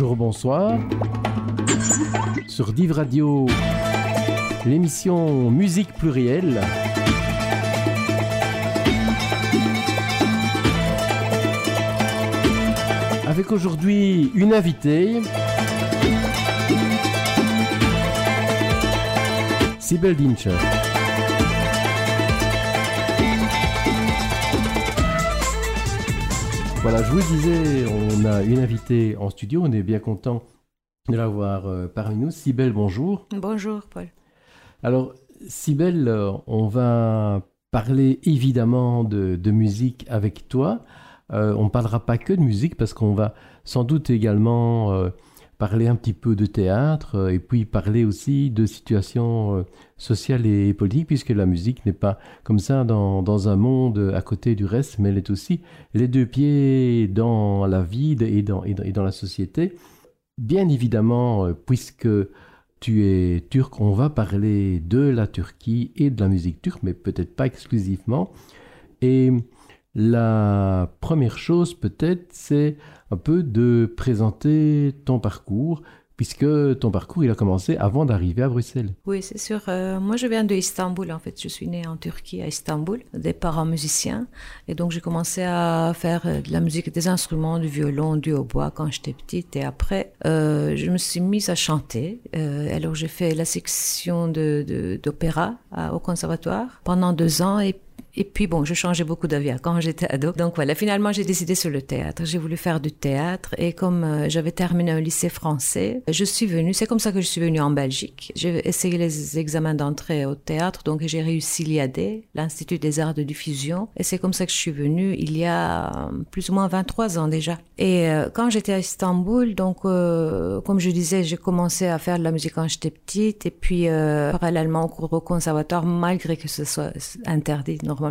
Bonjour, bonsoir. Sur Div Radio, l'émission Musique plurielle. Avec aujourd'hui une invitée. Sibel Dincher. Voilà, je vous disais, on a une invitée en studio, on est bien content de l'avoir euh, parmi nous. Sibelle, bonjour. Bonjour, Paul. Alors, Sibelle, euh, on va parler évidemment de, musique avec toi. Euh, on ne parlera pas que de musique parce qu'on va sans doute également parler un petit peu de théâtre euh, et puis parler aussi de situations euh, sociales et politiques, puisque la musique n'est pas comme ça dans, dans, un monde à côté du reste, mais elle est aussi les deux pieds dans la vie et dans, et dans, la société. Bien évidemment, euh, puisque tu es turc, on va parler de la Turquie et de la musique turque, mais peut-être pas exclusivement. Et la première chose peut-être, c'est un peu de présenter ton parcours, puisque ton parcours, il a commencé avant d'arriver à Bruxelles. Oui, c'est sûr. Euh, moi, je viens de Istanbul, en fait. Je suis née en Turquie, à Istanbul, des parents musiciens. Et donc, j'ai commencé à faire euh, de la musique, des instruments, du violon, du hautbois quand j'étais petite. Et après, euh, je me suis mise à chanter. alors, j'ai fait la section d'opéra au conservatoire pendant deux ans. Et et puis bon, je changeais beaucoup d'avis quand j'étais ado. Donc voilà, finalement j'ai décidé sur le théâtre. J'ai voulu faire du théâtre et comme euh, j'avais terminé un lycée français, je suis venue. C'est comme ça que je suis venue en Belgique. J'ai essayé les examens d'entrée au théâtre, donc j'ai réussi l'IAD, l'Institut des Arts de Diffusion. Et c'est comme ça que je suis venue il y a euh, plus ou moins 23 ans déjà. Et euh, quand j'étais à Istanbul, donc comme je disais, j'ai commencé à faire de la musique quand j'étais petite et puis parallèlement au conservatoire, malgré que ce soit interdit normalement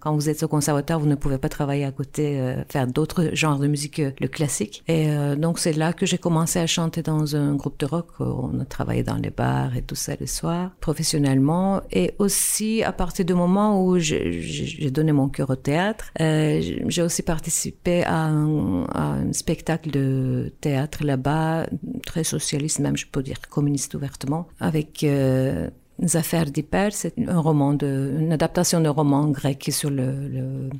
quand vous êtes au conservatoire, vous ne pouvez pas travailler à côté, euh, faire d'autres genres de musique que le classique. Et euh, donc c'est là que j'ai commencé à chanter dans un groupe de rock. On a travaillé dans les bars et tout ça le soir, professionnellement. Et aussi à partir du moment où j'ai donné mon cœur au théâtre, euh, j'ai aussi participé à un, à un, spectacle de théâtre là-bas, très socialiste même, je peux dire communiste ouvertement, avec affaires d'hyper, c'est un roman de, une adaptation d'un roman grec sur le,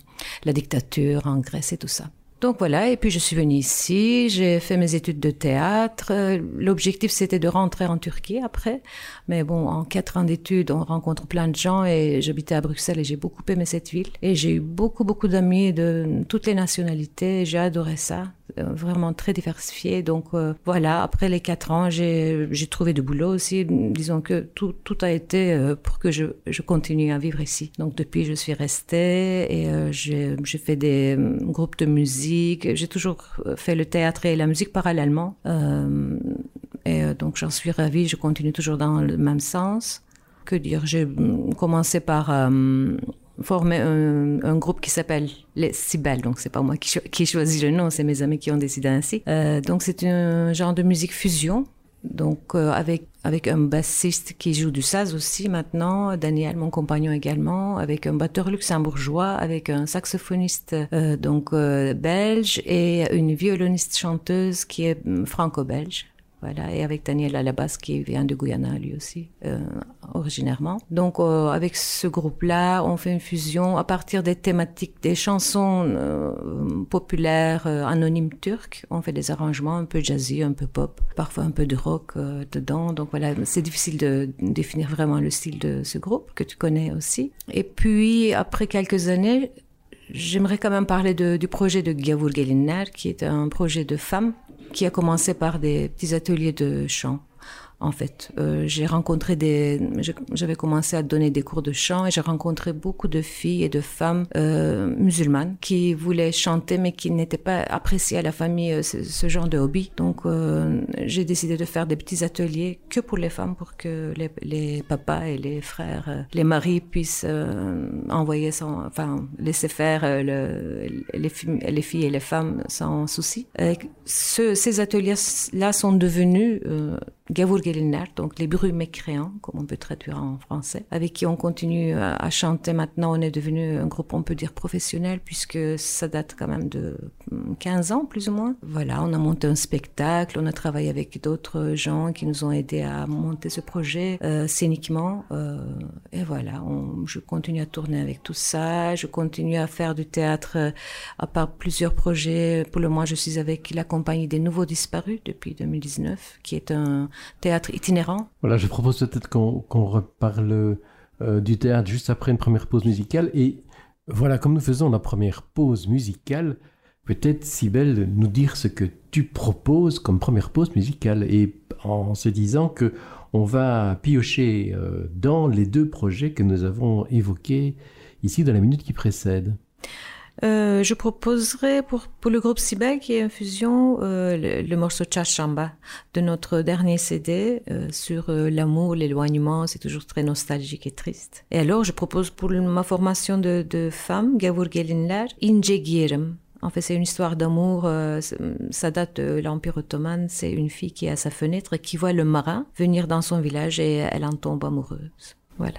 la dictature en Grèce et tout ça. Donc voilà, et puis je suis venue ici, j'ai fait mes études de théâtre. L'objectif c'était de rentrer en Turquie après, mais bon, en quatre ans d'études, on rencontre plein de gens et j'habitais à Bruxelles et j'ai beaucoup aimé cette ville. Et j'ai eu beaucoup, beaucoup d'amis de toutes les nationalités, j'ai adoré ça. Euh, vraiment très diversifié. Donc euh, voilà, après les quatre ans, j'ai trouvé du boulot aussi. Disons que tout, tout a été euh, pour que je, je, continue à vivre ici. Donc depuis, je suis restée et j'ai fait des groupes de musique. J'ai toujours fait le théâtre et la musique parallèlement. et donc j'en suis ravie. Je continue toujours dans le même sens. Que dire? J'ai commencé par formé un, groupe qui s'appelle les Cibelles. Donc, c'est pas moi qui, choisis le nom, c'est mes amis qui ont décidé ainsi. Euh, donc, c'est un genre de musique fusion. Donc, euh, avec, avec un bassiste qui joue du saz aussi maintenant, Daniel, mon compagnon également, avec un batteur luxembourgeois, avec un saxophoniste euh, donc belge et une violoniste chanteuse qui est franco-belge. Et avec Daniel à la basse qui vient de Guyana lui aussi, euh, originairement. Donc euh, avec ce groupe-là, on fait une fusion à partir des thématiques, des chansons euh, populaires anonymes turques. On fait des arrangements un peu jazzy, un peu pop, parfois un peu de rock dedans. Donc voilà, c'est difficile de définir vraiment le style de ce groupe que tu connais aussi. Et puis après quelques années, J'aimerais quand même parler du projet de Gavur Gelinler, qui est un projet de femmes qui a commencé par des petits ateliers de chant en fait. Euh, j'ai rencontré des, j'avais commencé à donner des cours de chant et j'ai rencontré beaucoup de filles et de femmes euh, musulmanes qui voulaient chanter mais qui n'étaient pas appréciées à la famille euh, ce, genre de hobby. Donc euh, j'ai décidé de faire des petits ateliers que pour les femmes pour que les, les papas et les frères, euh, les maris puissent envoyer sans, enfin laisser faire le, les, les, filles et les femmes sans souci. Ces ateliers là sont devenus Gavur Gelinler, donc les bruits mécréants, comme on peut traduire en français, avec qui on continue à, chanter maintenant. On est devenu un groupe, on peut dire, professionnel, puisque ça date quand même de 15 ans, plus ou moins. Voilà, on a monté un spectacle, on a travaillé avec d'autres gens qui nous ont aidés à monter ce projet euh, scéniquement. Euh, et voilà, je continue à tourner avec tout ça, je continue à faire du théâtre euh, à part plusieurs projets. Pour le moment, je suis avec la compagnie des Nouveaux Disparus depuis 2019, qui est un théâtre itinérant. Voilà, je propose peut-être qu'on reparle euh, du théâtre juste après une première pause musicale. Et voilà, comme nous faisons la première pause musicale, peut-être, Sibelle, nous dire ce que tu proposes comme première pause musicale. Et en se disant que on va piocher euh, dans les deux projets que nous avons évoqués ici dans la minute qui précède. Euh, je proposerai pour, pour le groupe Sibel qui est le, le, morceau Chachamba de notre dernier CD euh, sur euh, l'amour, l'éloignement. C'est toujours très nostalgique et triste. Et alors, je propose pour ma formation de, de femme, Gavur Gelinler, Ince Girim. En fait, c'est une histoire d'amour. Ça date de l'Empire ottoman. C'est une fille qui est à sa fenêtre qui voit le marin venir dans son village et elle en tombe amoureuse. Voilà.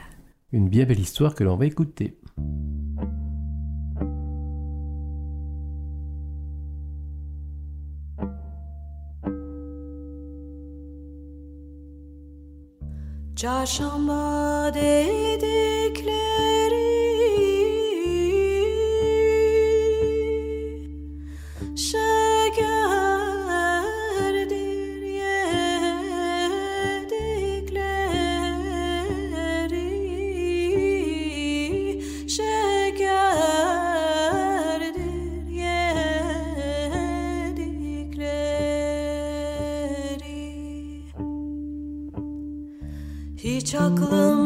Une bien belle histoire que l'on va écouter. Çarşamba dedikleri Hiç aklım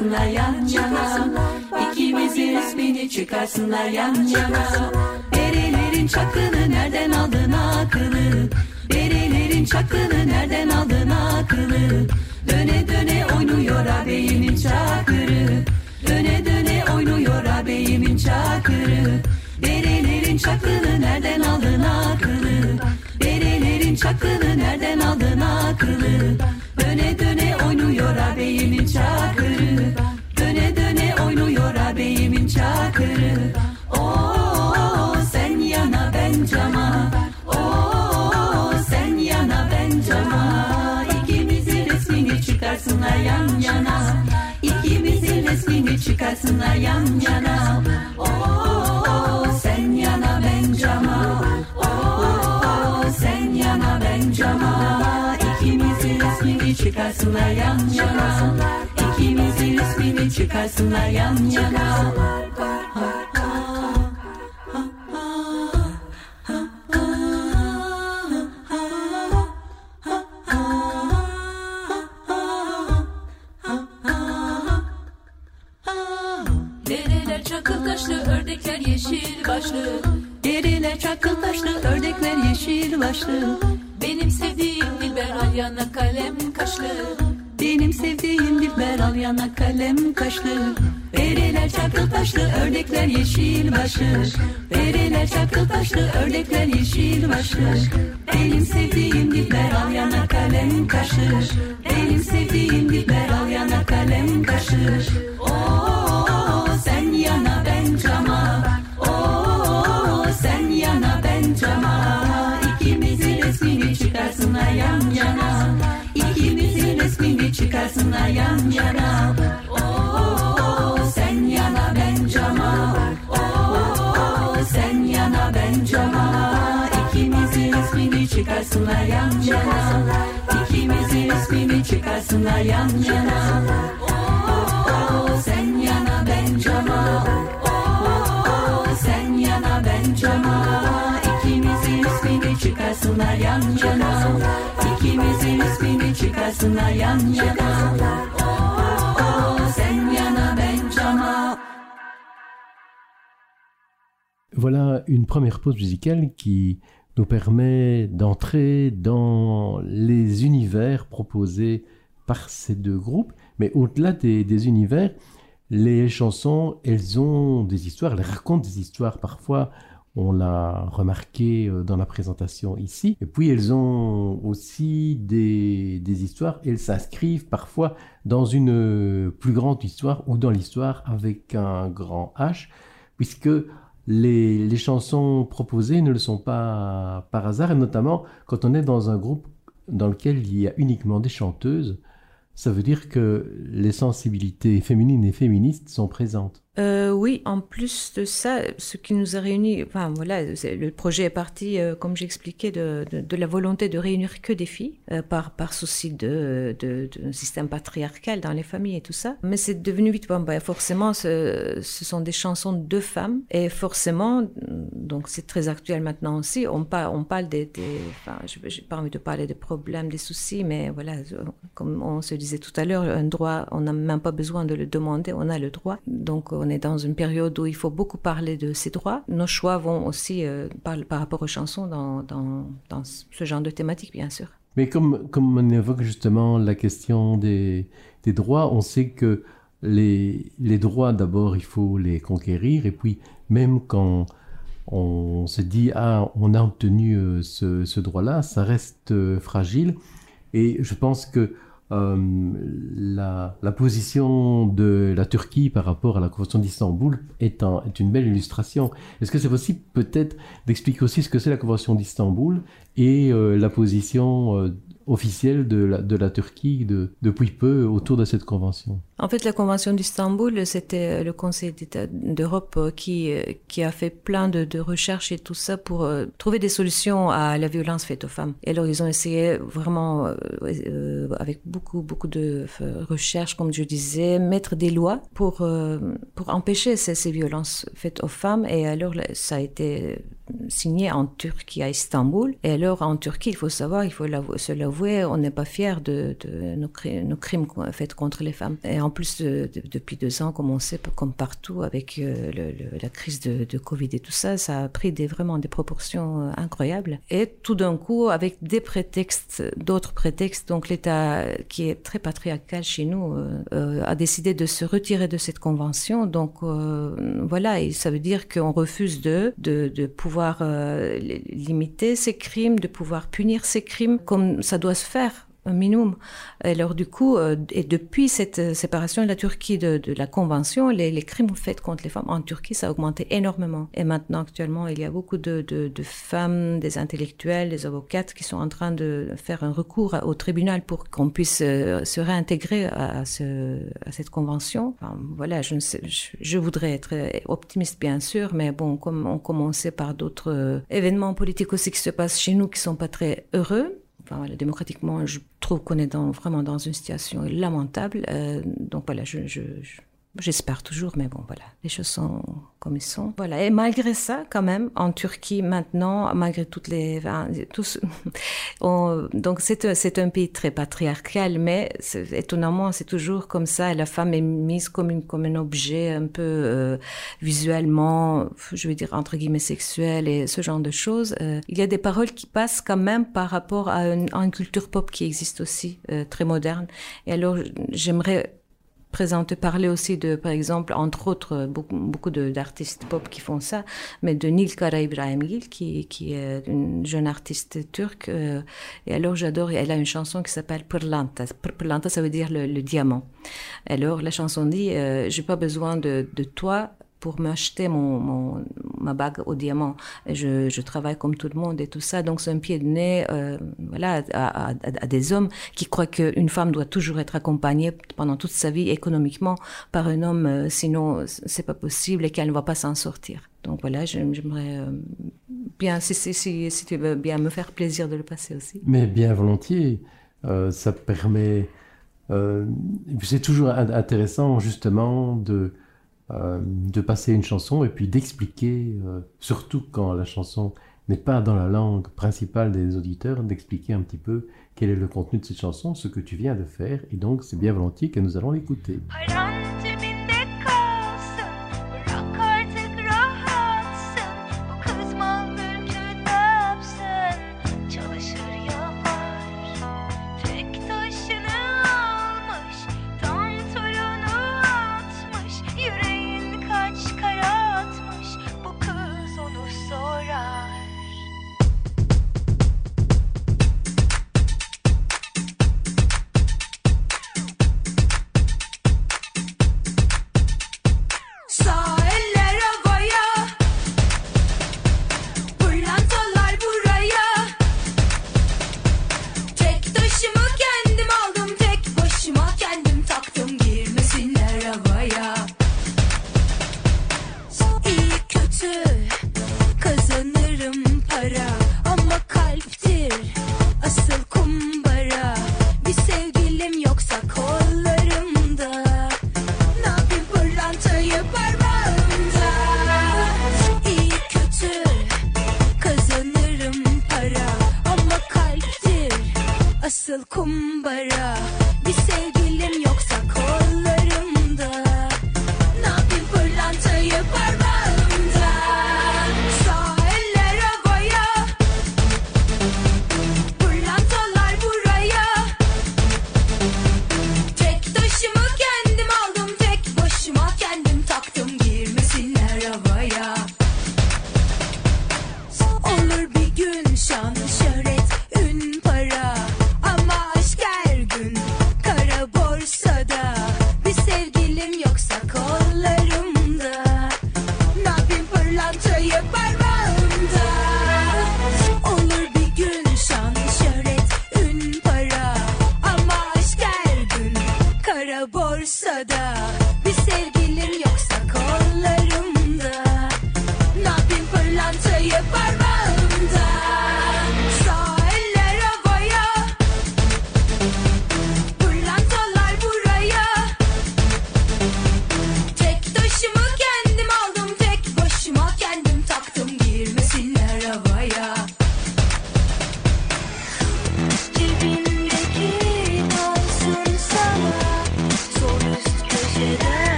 çıkarsınlar yan yana. İkimizin resmini çıkarsınlar yan yana. Derelerin çakını nereden aldın akıllı Derelerin çakını nereden aldın akıllı Döne döne oynuyor ağabeyimin çakırı. Döne döne oynuyor ağabeyimin çakırı. Derelerin çakını nereden aldın akıllı Derelerin çakını nereden Oo sen yana ben cama Oo sen yana ben cama İkimizin resmini çıkarsınlar yan yana. İkimizin resmini çıkarsınlar yan yana. Oo sen yana ben cama Oo sen yana ben cama İkimizin resmini çıkarsınlar yan yana. İkimizin resmini çıkarsınlar yan yana yeşil başlı Bereler çakıl taşlı ördekler yeşil başlı pause musicale qui nous permet d'entrer dans les univers proposés par ces deux groupes. Mais au-delà des, univers, les chansons, elles ont des histoires, elles racontent des histoires parfois. On l'a remarqué euh, dans la présentation ici. Et puis elles ont aussi des, des histoires, elles s'inscrivent parfois dans une euh, plus grande histoire ou dans l'histoire avec un grand H, puisque les, chansons proposées ne le sont pas par hasard, et notamment quand on est dans un groupe dans lequel il y a uniquement des chanteuses, ça veut dire que les sensibilités féminines et féministes sont présentes. Euh, oui, en plus de ça, ce qui nous a réunis, enfin voilà, le projet est parti, euh, comme j'expliquais, de, de, la volonté de réunir que des filles, euh, par, par souci de, système patriarcal dans les familles et tout ça. Mais c'est devenu vite, bon, bah, forcément, ce, sont des chansons de femmes, et forcément, donc c'est très actuel maintenant aussi, on, par, on parle des, des enfin, j'ai pas envie de parler des problèmes, des soucis, mais voilà, comme on se disait tout à l'heure, un droit, on n'a même pas besoin de le demander, on a le droit. Donc on est dans une période où il faut beaucoup parler de ces droits. Nos choix vont aussi euh, par, rapport aux chansons dans, ce genre de thématique, bien sûr. Mais comme, comme on évoque justement la question des, des droits, on sait que les, les droits, d'abord, il faut les conquérir. Et puis, même quand on se dit, ah, on a obtenu euh, ce, droit-là, ça reste euh, fragile. Et je pense que la, la position de la Turquie par rapport à la Convention d'Istanbul est une belle illustration. Est-ce que c'est possible peut-être d'expliquer aussi ce que c'est la Convention d'Istanbul et euh, la position euh, officielle de la, Turquie de- depuis peu autour de cette convention En fait, la Convention d'Istanbul, c'était le Conseil d'Europe euh, qui, euh, qui a fait plein de, recherches et tout ça pour euh, trouver des solutions à la violence faite aux femmes. Et alors, ils ont essayé vraiment, euh, euh, avec beaucoup, beaucoup de euh, recherches, comme je disais, mettre des lois pour, euh, pour empêcher ces, ces violences faites aux femmes. Et alors, ça a été signé en Turquie, à Istanbul. Et alors, en Turquie, il faut savoir, il faut se l'avouer, on n'est pas fiers de, nos, cri- nos crimes faits contre les femmes. Et en plus, de- depuis deux ans, comme on sait, comme partout, avec euh, la crise de, Covid et tout ça, ça a pris vraiment des proportions euh, incroyables. Et tout d'un coup, avec des prétextes, d'autres prétextes, donc l'État, qui est très patriarcal chez nous, euh, euh, a décidé de se retirer de cette convention. Donc euh, voilà, et ça veut dire qu'on refuse de, de pouvoir euh, li- limiter ces crimes, de pouvoir punir ces crimes comme ça doit se faire un. Et alors du coup, euh, et depuis cette euh, séparation de la Turquie de, la Convention, les, crimes faits contre les femmes en Turquie, ça a augmenté énormément. Et maintenant, actuellement, il y a beaucoup de, femmes, des intellectuels, des avocates qui sont en train de faire un recours au tribunal pour qu'on puisse euh, se réintégrer à, ce, à cette convention. Voilà, je, ne sais, je, voudrais être optimiste, bien sûr, mais bon, comme on commençait par d'autres événements politiques aussi qui se passent chez nous qui sont pas très heureux, Démocratiquement, je trouve qu'on est vraiment dans une situation lamentable. Euh, donc voilà, je- j'espère toujours, mais bon, voilà, les choses sont Voilà, et malgré ça, quand même, en Turquie maintenant, malgré toutes les, tous, on- donc c'est, c'est un pays très patriarcal, mais étonnamment, c'est toujours comme ça. La femme est mise comme, une, comme un objet un peu euh, visuellement, je veux dire entre guillemets sexuel et ce genre de choses. Euh, il y a des paroles qui passent quand même par rapport à une, à une culture pop qui existe aussi, euh, très moderne. Et alors, j'aimerais présenter, parler aussi de, par exemple, entre autres, beaucoup, beaucoup d'artistes pop qui font ça, mais de Nilkara Ibrahimgil, qui, qui est une jeune artiste turque. euh, et alors, j'adore, elle a une chanson qui s'appelle Pırlanta. Pır- Pırlanta, ça veut dire le, le diamant. Alors la chanson dit euh, J'ai pas besoin de, de toi pour m'acheter mon, ma bague au diamant. Je, je travaille comme tout le monde et tout ça. Donc c'est un pied de nez euh, voilà, à, des hommes qui croient qu'une femme doit toujours être accompagnée pendant toute sa vie économiquement par un homme, euh, sinon c'est pas possible et qu'elle ne va pas s'en sortir. Donc voilà, j'aime- j'aimerais euh, bien, si, tu veux bien me faire plaisir de le passer aussi. Mais bien volontiers, euh, ça permet. c'est toujours in- intéressant justement de, euh, de passer une chanson et puis d'expliquer, euh, surtout quand la chanson n'est pas dans la langue principale des auditeurs, d'expliquer un petit peu quel est le contenu de cette chanson, ce que tu viens de faire. Et donc c'est bien volontiers que nous allons l'écouter.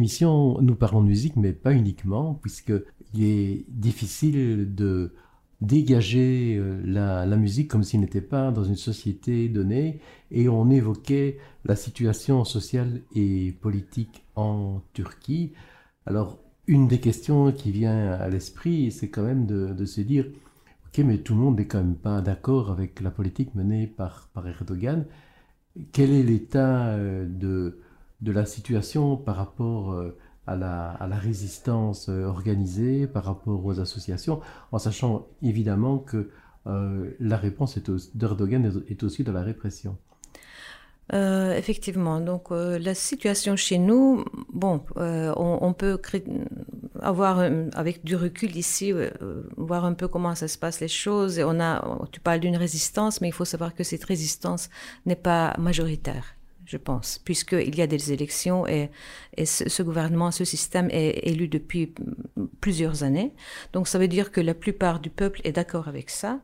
Nous parlons de musique, mais pas uniquement, puisqu'il est difficile de dégager euh, la, la musique comme s'il n'était pas dans une société donnée, et on évoquait la situation sociale et politique en Turquie. Alors, une des questions qui vient à l'esprit, c'est quand même de, de se dire, ok, mais tout le monde n'est quand même pas d'accord avec la politique menée par, par Erdogan. Quel est l'état euh, de, de la situation par rapport euh, à la, résistance euh, organisée, par rapport aux associations, en sachant évidemment que euh, la réponse d'Erdogan est, aussi dans la répression. Effectivement, donc la situation chez nous, bon, on, peut avoir avec du recul ici, voir un peu comment ça se passe les choses. On a, tu parles d'une résistance, mais il faut savoir que cette résistance n'est pas majoritaire, je pense, puisqu'il y a des élections et, et ce, gouvernement, ce système est élu depuis plusieurs années. Donc ça veut dire que la plupart du peuple est d'accord avec ça.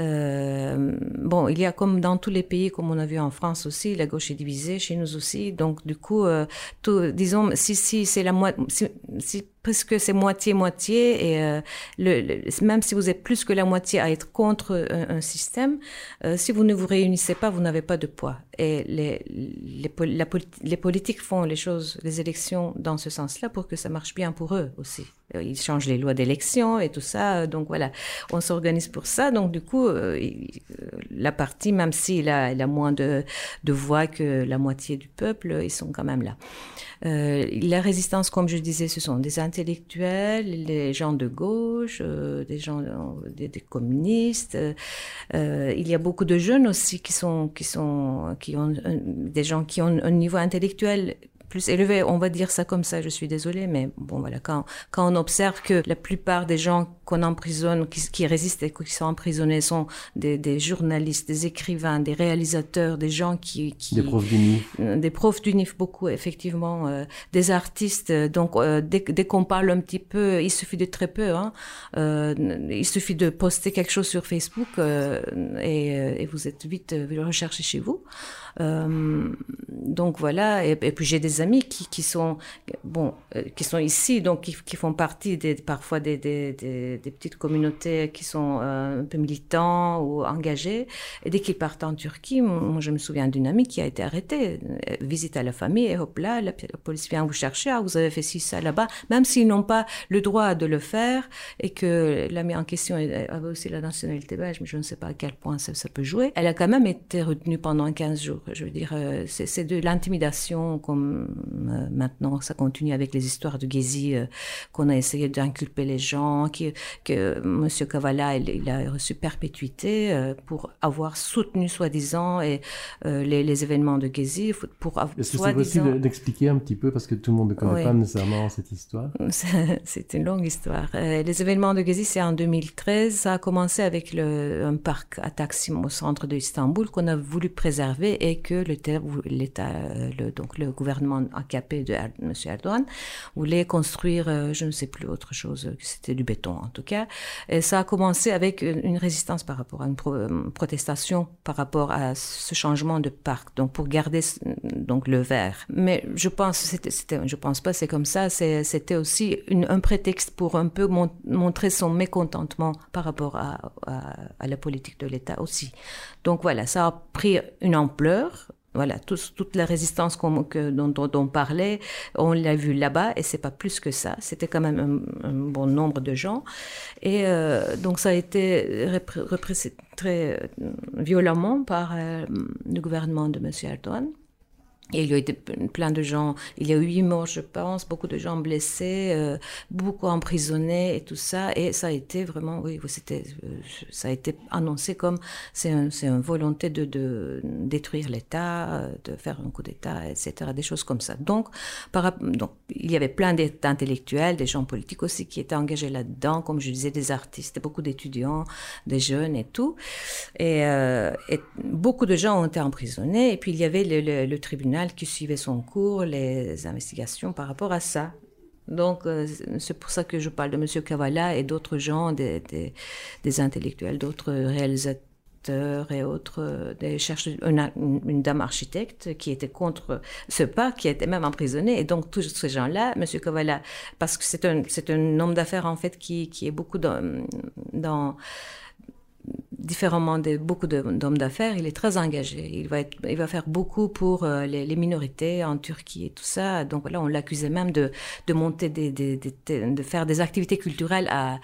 Euh, bon, il y a comme dans tous les pays, comme on a vu en France aussi, la gauche est divisée, chez nous aussi. Donc du coup, euh, tout, disons, si, si c'est la moitié, si, si presque c'est moitié-moitié, et euh, même si vous êtes plus que la moitié à être contre un, un système, euh, si vous ne vous réunissez pas, vous n'avez pas de poids. Et les, les politiques font les choses, les élections dans ce sens-là pour que ça marche bien pour eux aussi. Euh, Ils changent les lois d'élection et tout ça. euh, Donc voilà, on s'organise pour ça. Donc du coup, euh, la partie, même s'il a, a moins de, de voix que la moitié du peuple, ils sont quand même là. La résistance, comme je disais, ce sont des intellectuels, les gens de gauche, des gens, des, communistes. il y a beaucoup de jeunes aussi qui sont, qui sont, qui ont des gens qui ont un niveau intellectuel plus élevé, on va dire ça comme ça, je suis désolée, mais bon voilà, quand, quand on observe que la plupart des gens qu'on emprisonne, qui, qui résistent et qui sont emprisonnés sont des, des journalistes, des écrivains, des réalisateurs, des gens qui... qui Des profs d'UNIF. euh, des profs d'UNIF beaucoup effectivement euh, des artistes. Euh, donc euh, dès, dès qu'on parle un petit peu il suffit de très peu hein, euh, il suffit de poster quelque chose sur Facebook euh, et, et vous êtes vite euh, le rechercher chez vous donc voilà et, puis j'ai des amis qui, qui sont bon euh, qui sont ici donc qui, qui font partie des parfois des, des, petites communautés qui sont euh, un peu militants ou engagés et dès qu'ils partent en Turquie moi je me souviens d'une amie qui a été arrêtée. Euh, visite à la famille et hop là la, police vient vous chercher. Ah vous avez fait ci ça là-bas. Même s'ils n'ont pas le droit de le faire et que l'amie en question avait aussi la nationalité belge mais je ne sais pas à quel point ça, ça peut jouer elle a quand même été retenue pendant 15 jours je veux dire euh, c'est de l'intimidation comme euh, maintenant ça continue avec les histoires de Gezi euh, qu'on a essayé d'inculper les gens qui, que Monsieur Kavala il, il a reçu perpétuité pour avoir soutenu soi-disant et les, les événements de Gezi pour Est-ce que c'est possible d'expliquer un petit peu parce que tout le monde ne connaît Oui. pas nécessairement cette histoire? C'est- une longue histoire. Les événements de Gezi, c'est en 2013. Ça a commencé avec le, un parc à Taksim au centre de Istanbul qu'on a voulu préserver et que l'État, euh, le, donc le gouvernement AKP de M. Erdogan voulait construire, euh, je ne sais plus autre chose, c'était du béton en tout cas. Et ça a commencé avec une, résistance par rapport à une euh, protestation par rapport à ce changement de parc, donc pour garder donc le vert. Mais je pense, c'était, je pense pas, c'est comme ça. C'était aussi un prétexte pour un peu mon- montrer son mécontentement par rapport à la politique de l'État aussi. Donc voilà, ça a pris une ampleur. Voilà, tous- toute la résistance que, dont, on parlait, on l'a vu là-bas et c'est pas plus que ça. C'était quand même un, bon nombre de gens. Et euh, donc ça a été répressé très euh, violemment par euh, le gouvernement de M. Erdogan. Il y a eu plein de gens, il y a eu huit morts, je pense, beaucoup de gens blessés, euh, beaucoup emprisonnés et tout ça. Et ça a été vraiment, oui, c'était, euh, ça a été annoncé comme c'est un, une volonté de, de détruire l'État, euh, de faire un coup d'État, etc., des choses comme ça. Donc, donc il y avait plein d'intellectuels, des gens politiques aussi qui étaient engagés là-dedans, comme je disais, des artistes, beaucoup d'étudiants, des jeunes et tout. Et, beaucoup de gens ont été emprisonnés. Et puis il y avait le tribunal qui suivait son cours, les investigations par rapport à ça. Donc euh, c'est pour ça que je parle de M. Kavala et d'autres gens, des, des, intellectuels, d'autres réalisateurs et autres, euh, des chercheurs, une, dame architecte qui était contre ce pas, qui était même emprisonnée. Et donc tous ces gens-là, M. Kavala, parce que c'est un, un homme d'affaires en fait qui, qui est beaucoup dans différemment de beaucoup d'hommes d'affaires, il est très engagé. Il va, être, il va faire beaucoup pour euh, les, minorités en Turquie et tout ça. Donc voilà, on l'accusait même de, de monter des, des- des- de faire des activités culturelles à,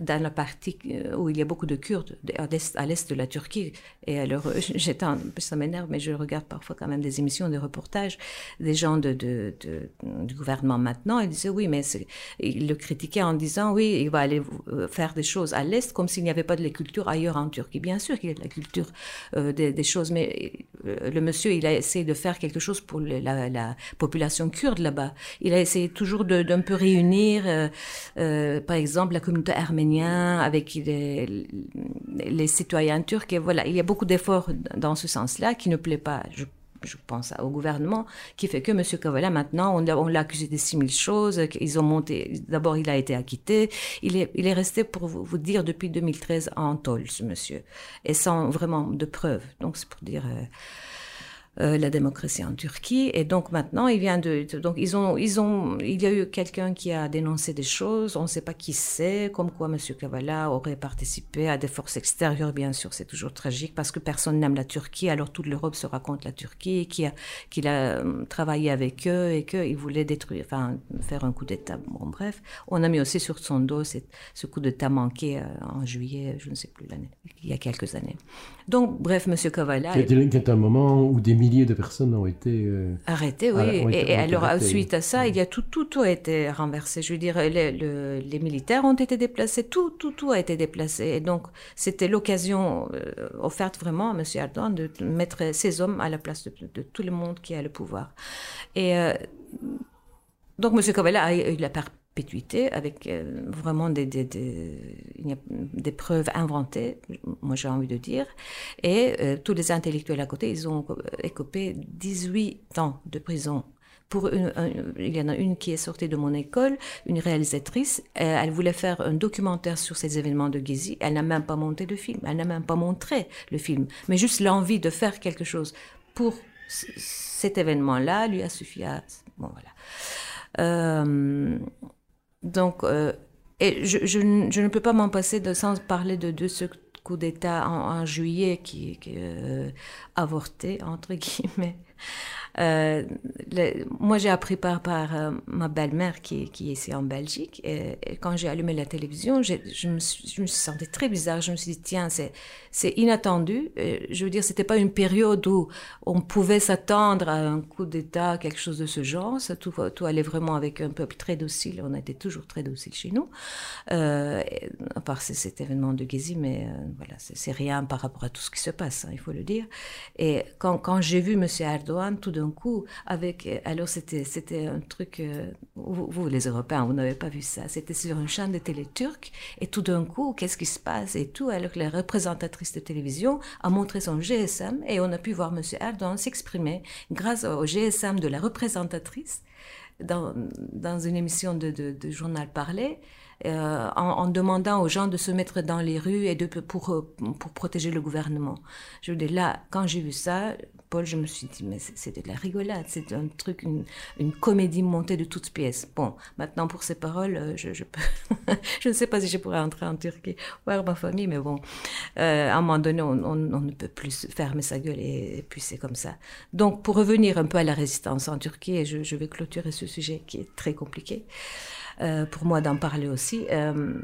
dans la partie euh, où il y a beaucoup de Kurdes, de- à l'est, de la Turquie. Et alors, euh, j'étais, un peu- ça m'énerve, mais je regarde parfois quand même des émissions, des reportages, des gens de, de, de- du gouvernement maintenant. Ils disaient oui, mais ils le critiquaient en disant oui, il va aller faire des choses à l'est comme s'il n'y avait pas de culture ailleurs en Turquie. Bien sûr qu'il y a de la culture euh, des, choses, mais euh, le monsieur, il a essayé de faire quelque chose pour la, la population kurde là-bas. Il a essayé toujours d'un peu réunir, euh, par exemple, la communauté arménienne avec les, les citoyens turcs. Et voilà, il y a beaucoup d'efforts dans ce sens-là qui ne plaît pas. Je je pense au gouvernement, qui fait que M. Kavala, maintenant, on l'a accusé de 6000 choses, ils ont monté, d'abord il a été acquitté, il est, resté, pour vous, vous dire, depuis 2013 en tôle, ce monsieur, et sans vraiment de preuves. Donc c'est pour dire... euh, euh, la démocratie en Turquie. Et donc maintenant il vient de donc ils ont ils ont il y a eu quelqu'un qui a dénoncé des choses. On ne sait pas qui c'est comme quoi monsieur Kavala aurait participé à des forces extérieures. Bien sûr c'est toujours tragique parce que personne n'aime la Turquie. Alors toute l'Europe se raconte la Turquie qu'il a euh, travaillé avec eux et qu'il voulait détruire enfin faire un coup d'état. Bon bref. On a mis aussi sur son dos ce coup d'état manqué euh, en juillet je ne sais plus l'année il y a quelques années donc bref monsieur Kavala Qui qui était un moment où des milliers de personnes ont été. euh, Arrêté, oui. Ont été- et, et ont été alors, suite à ça, il y a tout, tout, tout a été renversé. Je veux dire, les, le- les militaires ont été déplacés, tout, tout, tout a été déplacé. Et donc, c'était l'occasion euh, offerte vraiment à M. Erdogan de mettre ses hommes à la place de, de tout le monde qui a le pouvoir. Et euh, donc, M. Kavala a eu la perpétuité avec euh, vraiment des, des, des, des preuves inventées, moi j'ai envie de dire. Et euh, tous les intellectuels à côté, ils ont écopé 18 ans de prison. Pour une, un- il y en a une qui est sortie de mon école, une réalisatrice. euh, elle voulait faire un documentaire sur ces événements de Gezi. Elle n'a même pas monté le film. Elle n'a même pas montré le film. Mais juste l'envie de faire quelque chose pour cet événement-là lui a suffi à. Bon, voilà. Donc, euh, et je, je, ne- peux pas m'en passer de, sans parler de, de ce coup d'État en, juillet qui, qui euh, avorté, entre guillemets. Euh, moi, j'ai appris par, euh, ma belle-mère qui, qui est ici en Belgique. Et, quand j'ai allumé la télévision, je me, je me sentais très bizarre. Je me suis dit, tiens, c'est, inattendu. Euh, je veux dire, c'était pas une période où on pouvait s'attendre à un coup d'État, quelque chose de ce genre. Tout, tout allait vraiment avec un peuple très docile. On été toujours très docile chez nous. Euh, à part cet événement de Gezi, mais voilà, c'est, rien par rapport à tout ce qui se passe, hein, il faut le dire. Et quand, quand j'ai vu M. Erdogan, tout d'un coup, avec, euh, alors c'était, c'était un truc, euh, vous, les Européens, vous n'avez pas vu ça, c'était sur une chaîne de télé turque, et tout d'un coup, qu'est-ce qui se passe et tout, alors que la représentatrice de télévision a montré son GSM, et on a pu voir M. Erdogan s'exprimer grâce au GSM de la représentatrice dans, dans une émission de, de, de journal parlé, euh, en, demandant aux gens de se mettre dans les rues et de, pour, euh, pour protéger le gouvernement. Je veux dire, là, quand j'ai vu ça, Paul, je me suis dit, mais c'est de la rigolade, c'est un truc, une, une comédie montée de toutes pièces. Bon, maintenant pour ces paroles, euh, je, je, peux je ne sais pas si je pourrais entrer en Turquie voir ma famille, mais bon, à un moment donné, on, ne peut plus fermer sa gueule et, puis c'est comme ça. Donc, pour revenir un peu à la résistance en Turquie, et je vais clôturer ce sujet qui est très compliqué, euh, pour moi d'en parler aussi, euh,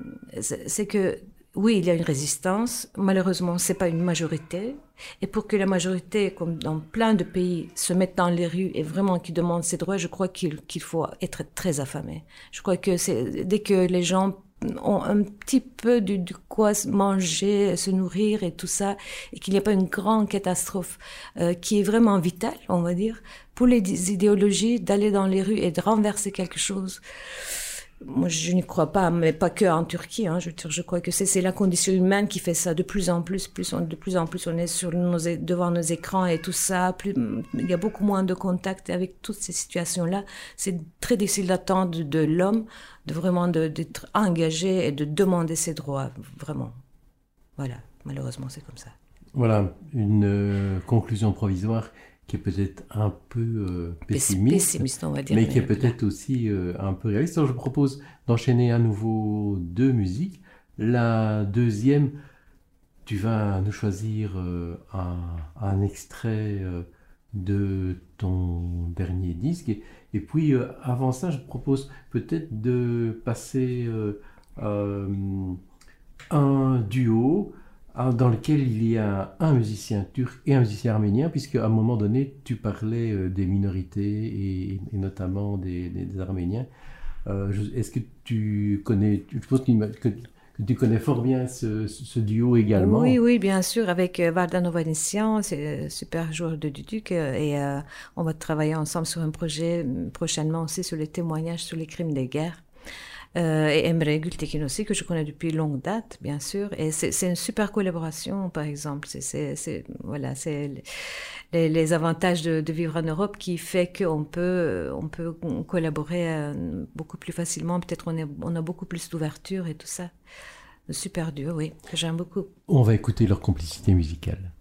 c'est que oui, il y a une résistance. Malheureusement, c'est pas une majorité. Et pour que la majorité, comme dans plein de pays, se mette dans les rues et vraiment qui demande ses droits, je crois qu'il qu'il faut être très affamé. Je crois que c'est dès que les gens ont un petit peu de, de quoi manger, se nourrir et tout ça, et qu'il n'y a pas une grande catastrophe euh, qui est vraiment vitale, on va dire, pour les idéologies, d'aller dans les rues et de renverser quelque chose. Moi, je n'y crois pas, mais pas que en Turquie. Hein, je, je crois que c'est la condition humaine qui fait ça de plus en plus. plus on, de plus en plus, on est sur nos, devant nos écrans et tout ça. Plus, il y a beaucoup moins de contact avec toutes ces situations-là. C'est très difficile d'attendre de, l'homme de vraiment d'être engagé et de demander ses droits, vraiment. Voilà, malheureusement, c'est comme ça. Voilà, une euh, conclusion provisoire qui est peut-être un peu euh, pessimiste, Pessimiste, on va dire. mais qui est peut-être aussi euh, un peu réaliste. Alors je propose d'enchaîner à nouveau deux musiques. La deuxième, tu vas nous choisir euh, un, un extrait de ton dernier disque. Et, et puis avant ça, je propose peut-être de passer un duo dans lequel il y a un musicien turc et un musicien arménien, puisque à un moment donné, tu parlais euh, des minorités et, notamment des, des- des Arméniens. Euh, Est-ce que tu connais, je m'a- que, tu connais fort bien ce, duo également? Oui, oui, bien sûr, avec euh, Vardano Vanessian, c'est super joueur de Duduc, et on va travailler ensemble sur un projet prochainement aussi sur les témoignages sur les crimes de guerre. Euh, et Emre Gültekin aussi, que je connais depuis longue date, bien sûr. Et c'est une super collaboration, par exemple. C'est- voilà, les, les avantages de, vivre en Europe qui fait qu'on peut, on peut collaborer euh, beaucoup plus facilement. Peut-être on, on a beaucoup plus d'ouverture et tout ça. Super duo, oui, que j'aime beaucoup. On va écouter leur complicité musicale.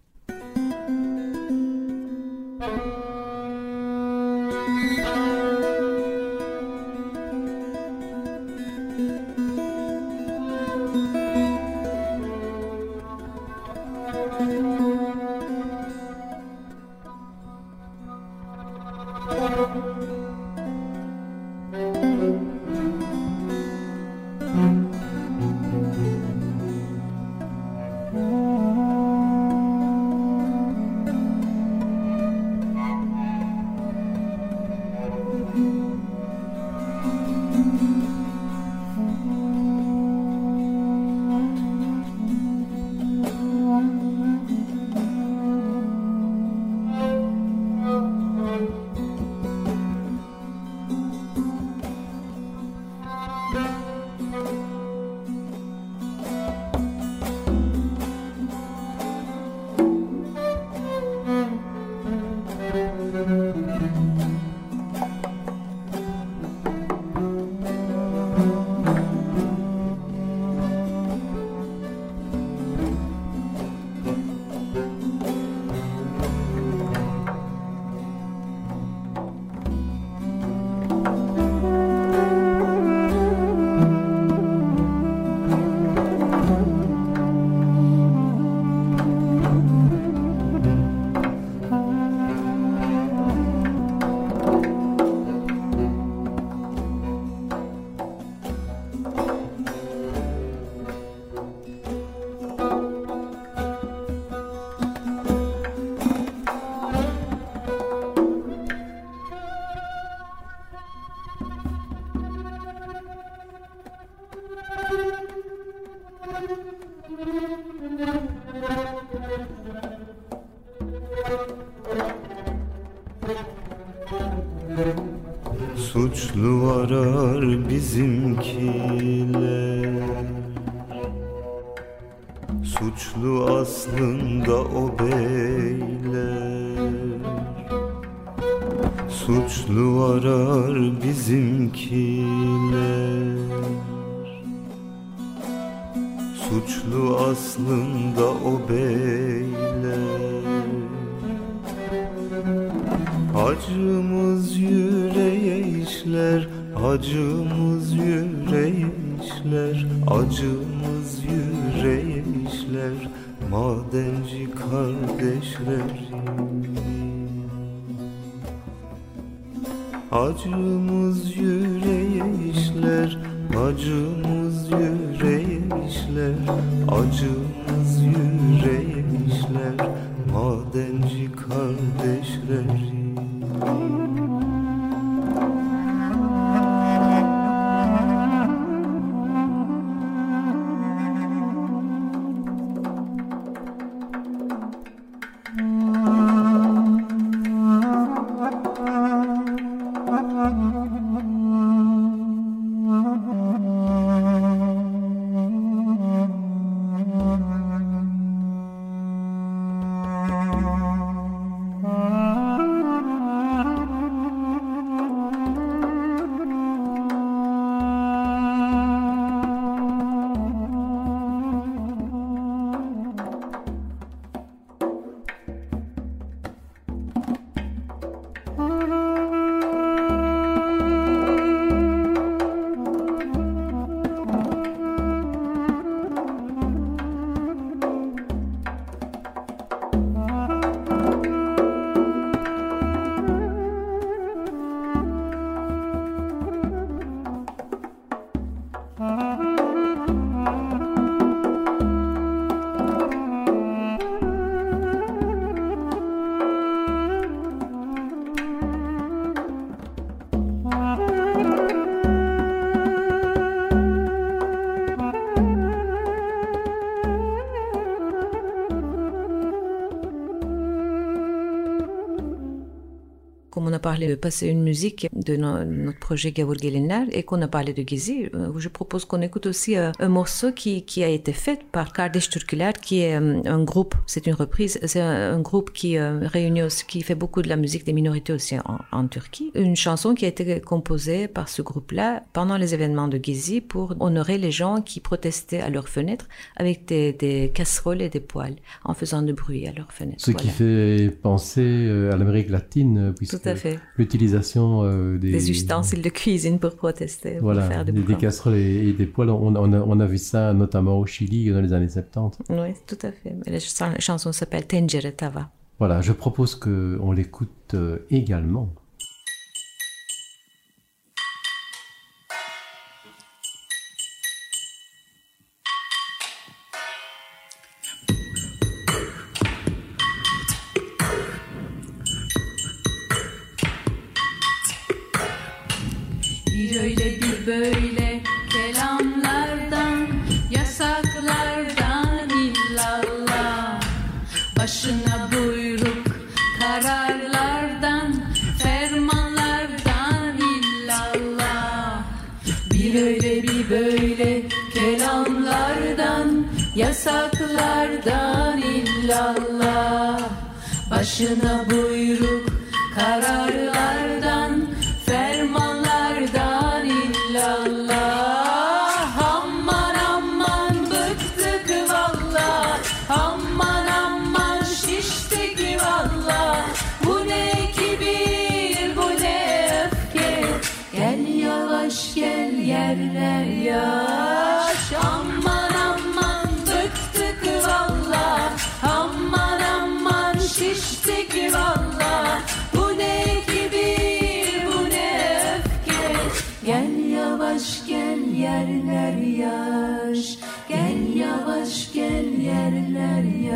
Parlé de passer une musique de no- notre projet Gavur Gelinler et qu'on a parlé de Gezi, euh, je propose qu'on écoute aussi euh, un morceau qui, qui a été fait par Kardeş Türküler, qui est euh, un groupe, c'est une reprise, c'est un, un groupe qui réunit aussi, qui fait beaucoup de la musique des minorités aussi en, en Turquie. Une chanson qui a été composée par ce groupe-là pendant les événements de Gezi pour honorer les gens qui protestaient à leurs fenêtres avec des, des casseroles et des poêles en faisant du bruit à leurs fenêtres. Ce qui fait penser à l'Amérique latine, puisque Tout à fait. L'utilisation euh, des, Des ustensiles de cuisine pour protester, voilà, pour faire des, des casseroles et, et des poêles. On, on a, on a vu ça notamment au Chili dans les années 70. Oui, tout à fait. Mais la ch- la chanson s'appelle Tencere Tava. Voilà, je propose qu'on l'écoute euh, également.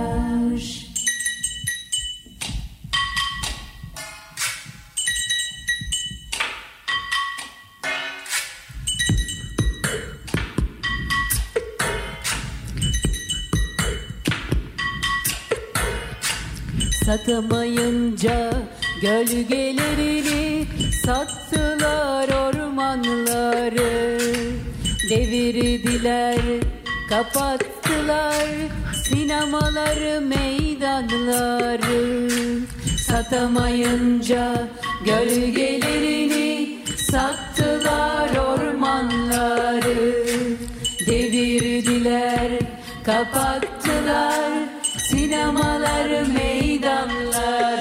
Yaş Satamayınca gölgelerini sattılar ormanları. Devirdiler, kapattılar sinemaları, meydanları Satamayınca gölgelerini sattılar ormanları. Devirdiler, kapattılar sinemaları, meydanları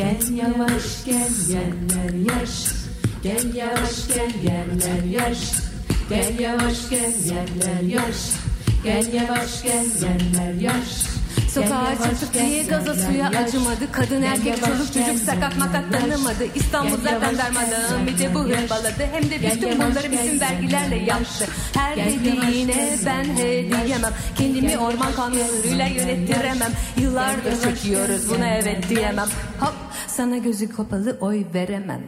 Gel yavaş gel yerler yaş. Gel yavaş gel yerler yaş. Gel yavaş gel yerler yaş. Gel yavaş gel yerler yaş. Sokağa çıktık diye gaza suya acımadı. Kadın erkek çocuk çocuk sakat makat tanımadı. İstanbul zaten darmadağın. Bir de bu hırpaladı. Hem de bütün bunları bütün vergilerle yaptı Her dediğine ben he diyemem Kendimi orman kamyonlarıyla yönettiremem. Yıllardır çekiyoruz buna evet diyemem. Hop sana gözü kapalı oy veremem.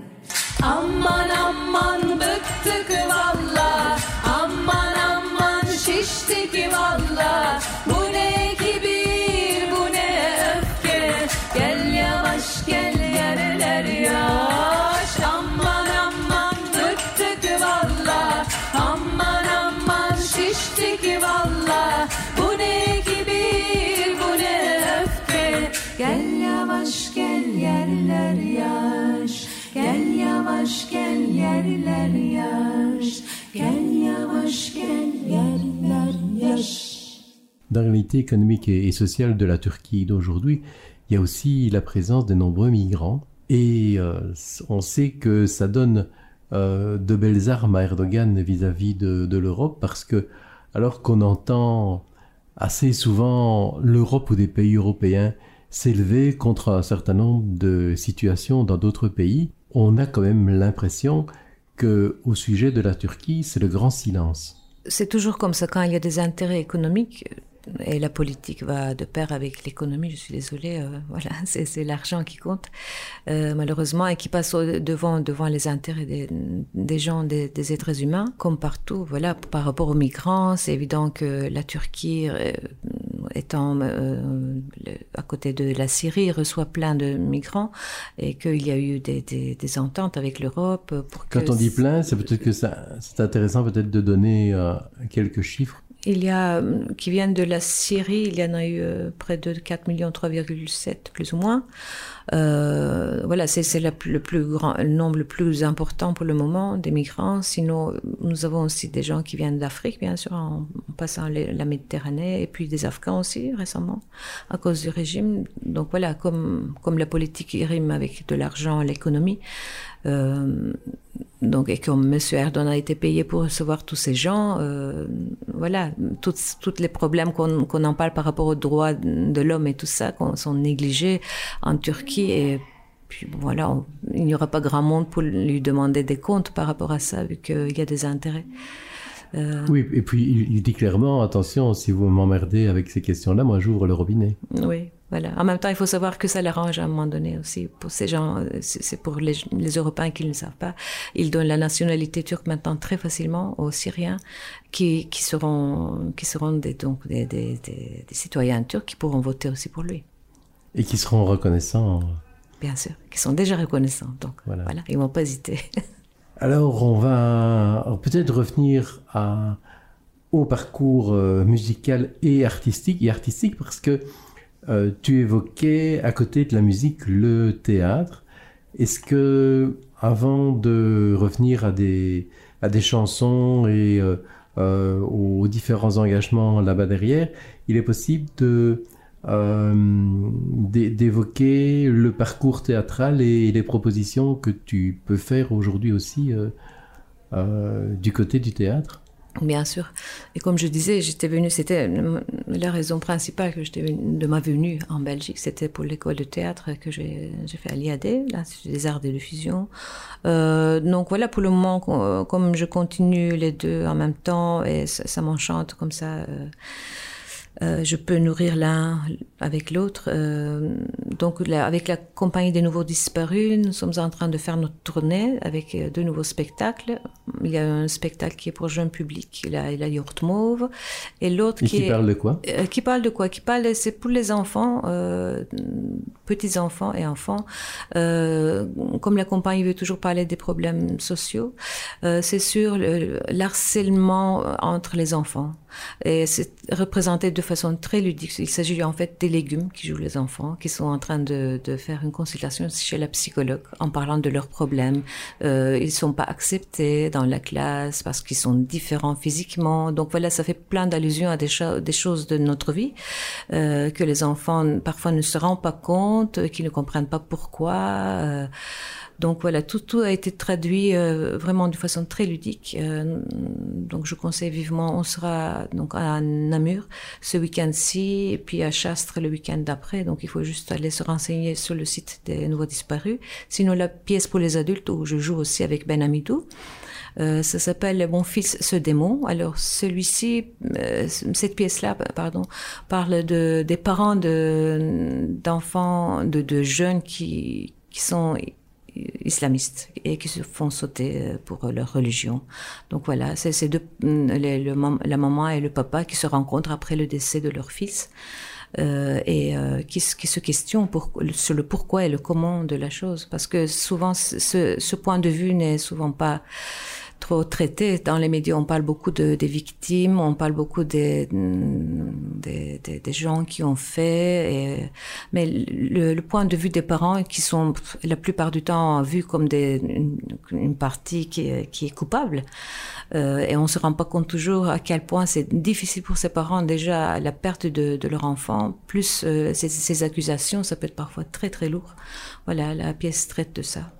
Aman aman bıktık valla Aman aman şiştik valla Bu ne Dans la réalité économique et sociale de la Turquie d'aujourd'hui, il y a aussi la présence de nombreux migrants. Et euh, on sait que ça donne euh, de belles armes à Erdogan vis-à-vis de l'Europe parce que, alors qu'on entend assez souvent l'Europe ou des pays européens s'élever contre un certain nombre de situations dans d'autres pays, on a quand même l'impression que au sujet de la Turquie, c'est le grand silence. C'est toujours comme ça quand il y a des intérêts économiques et la politique va de pair avec l'économie. Je suis désolée, euh, voilà, c'est l'argent qui compte euh, malheureusement et qui passe au- devant devant les intérêts des, gens, des, êtres humains, comme partout. Voilà, par rapport aux migrants, c'est évident que la Turquie, euh, étant euh, à côté de la Syrie, reçoit plein de migrants et qu'il y a eu des, des, des ententes avec l'Europe pour que Quand on dit plein, c'est peut-être que ça, c'est intéressant peut-être de donner euh, quelques chiffres. Il y a, euh, qui viennent de la Syrie, il y en a eu près de 4 millions, 3,7 plus ou moins. Euh, voilà, c'est le plus grand, le nombre le plus important pour le moment des migrants. Sinon, nous avons aussi des gens qui viennent d'Afrique, bien sûr, en, passant la Méditerranée, et puis des Afghans aussi récemment, à cause du régime. Donc voilà, comme, comme la politique rime avec de l'argent, l'économie, euh, donc, et comme M. Erdogan a été payé pour recevoir tous ces gens, euh, voilà, tous les problèmes qu'on en parle par rapport aux droits de l'homme et tout ça, sont négligés en Turquie. Et puis voilà, on- il n'y aura pas grand monde pour lui demander des comptes par rapport à ça, vu qu'il y a des intérêts. Euh, Oui, et puis il dit clairement, attention, si vous m'emmerdez avec ces questions-là, moi j'ouvre le robinet. Oui, voilà. En même temps, il faut savoir que ça l'arrange à un moment donné aussi. Pour ces gens, c'est pour les, les Européens qui ne le savent pas. Ils donnent la nationalité turque maintenant très facilement aux Syriens qui, qui seront, qui seront des, donc des, des, des- des citoyens turcs qui pourront voter aussi pour lui, Et qui seront reconnaissants. bien sûr, qui sont déjà reconnaissants. Donc Voilà. voilà, ils vont pas hésiter. Alors, on va peut-être revenir à, au parcours euh, musical et artistique. Et artistique parce que euh, tu évoquais à côté de la musique le théâtre. Est-ce que, avant de revenir à des, à des chansons et euh, euh, aux différents engagements là-bas derrière, il est possible de d'é- d'évoquer le parcours théâtral et les propositions que tu peux faire aujourd'hui aussi du côté du théâtre? Bien sûr. Et comme je disais, j'étais venue, c'était la raison principale que j'étais de ma venue en Belgique, c'était pour l'école de théâtre que j'ai fait à l'IAD, l'Institut des Arts de Diffusion. Euh, donc voilà, pour le moment, com- comme je continue les deux en même temps et ça, ça m'enchante comme ça. euh, euh, je peux nourrir l'un avec l'autre. Euh, donc, la- avec la compagnie des Nouveaux Disparus, nous sommes en train de faire notre tournée avec euh, deux nouveaux spectacles. Il y a un spectacle qui est pour jeune public, il a, il a Yacht Mauve, et l'autre Et qui, est... parle de quoi? Euh, qui parle de quoi? Qui parle, c'est pour les enfants, euh, petits enfants et enfants. Euh, comme la compagnie veut toujours parler des problèmes sociaux, euh, c'est sur le- l'harcèlement entre les enfants. Et c'est représenté de façon très ludique. Il s'agit en fait des légumes qui jouent les enfants, qui sont en train de, faire une consultation chez la psychologue en parlant de leurs problèmes. Euh, ils sont pas acceptés dans la classe parce qu'ils sont différents physiquement. Donc voilà, ça fait plein d'allusions à des choses de notre vie euh, que les enfants parfois ne se rendent pas compte, euh, qui ne comprennent pas pourquoi. euh, donc voilà, tout, a été traduit euh, vraiment de façon très ludique. Euh, donc je conseille vivement, on sera donc à Namur ce week-end-ci et puis à Chastres le week-end d'après. Donc il faut juste aller se renseigner sur le site des Nouveaux Disparus. Sinon la pièce pour les adultes où je joue aussi avec Ben Amidou. Euh, ça s'appelle Mon fils ce démon. Alors celui-ci, cette pièce-là, pardon, parle de des parents de d'enfants, de, jeunes qui sont islamistes et qui se font sauter euh, pour leur religion. Donc voilà, c'est ces deux, mam- la maman et le papa qui se rencontrent après le décès de leur fils. euh, et euh, qui, se- questionnent sur le pourquoi et le comment de la chose. Parce que souvent, ce, ce point de vue n'est souvent pas trop traité. Dans les médias, on parle beaucoup de, des victimes, on parle beaucoup des, des, des, gens qui ont fait. Mais le, point de vue des parents, qui sont la plupart du temps vus comme une, partie qui qui est coupable, euh, et on se rend pas compte toujours à quel point c'est difficile pour ces parents déjà la perte de, de leur enfant, plus euh, ces, ces accusations, ça peut être parfois très très lourd. Voilà, la pièce traite de ça.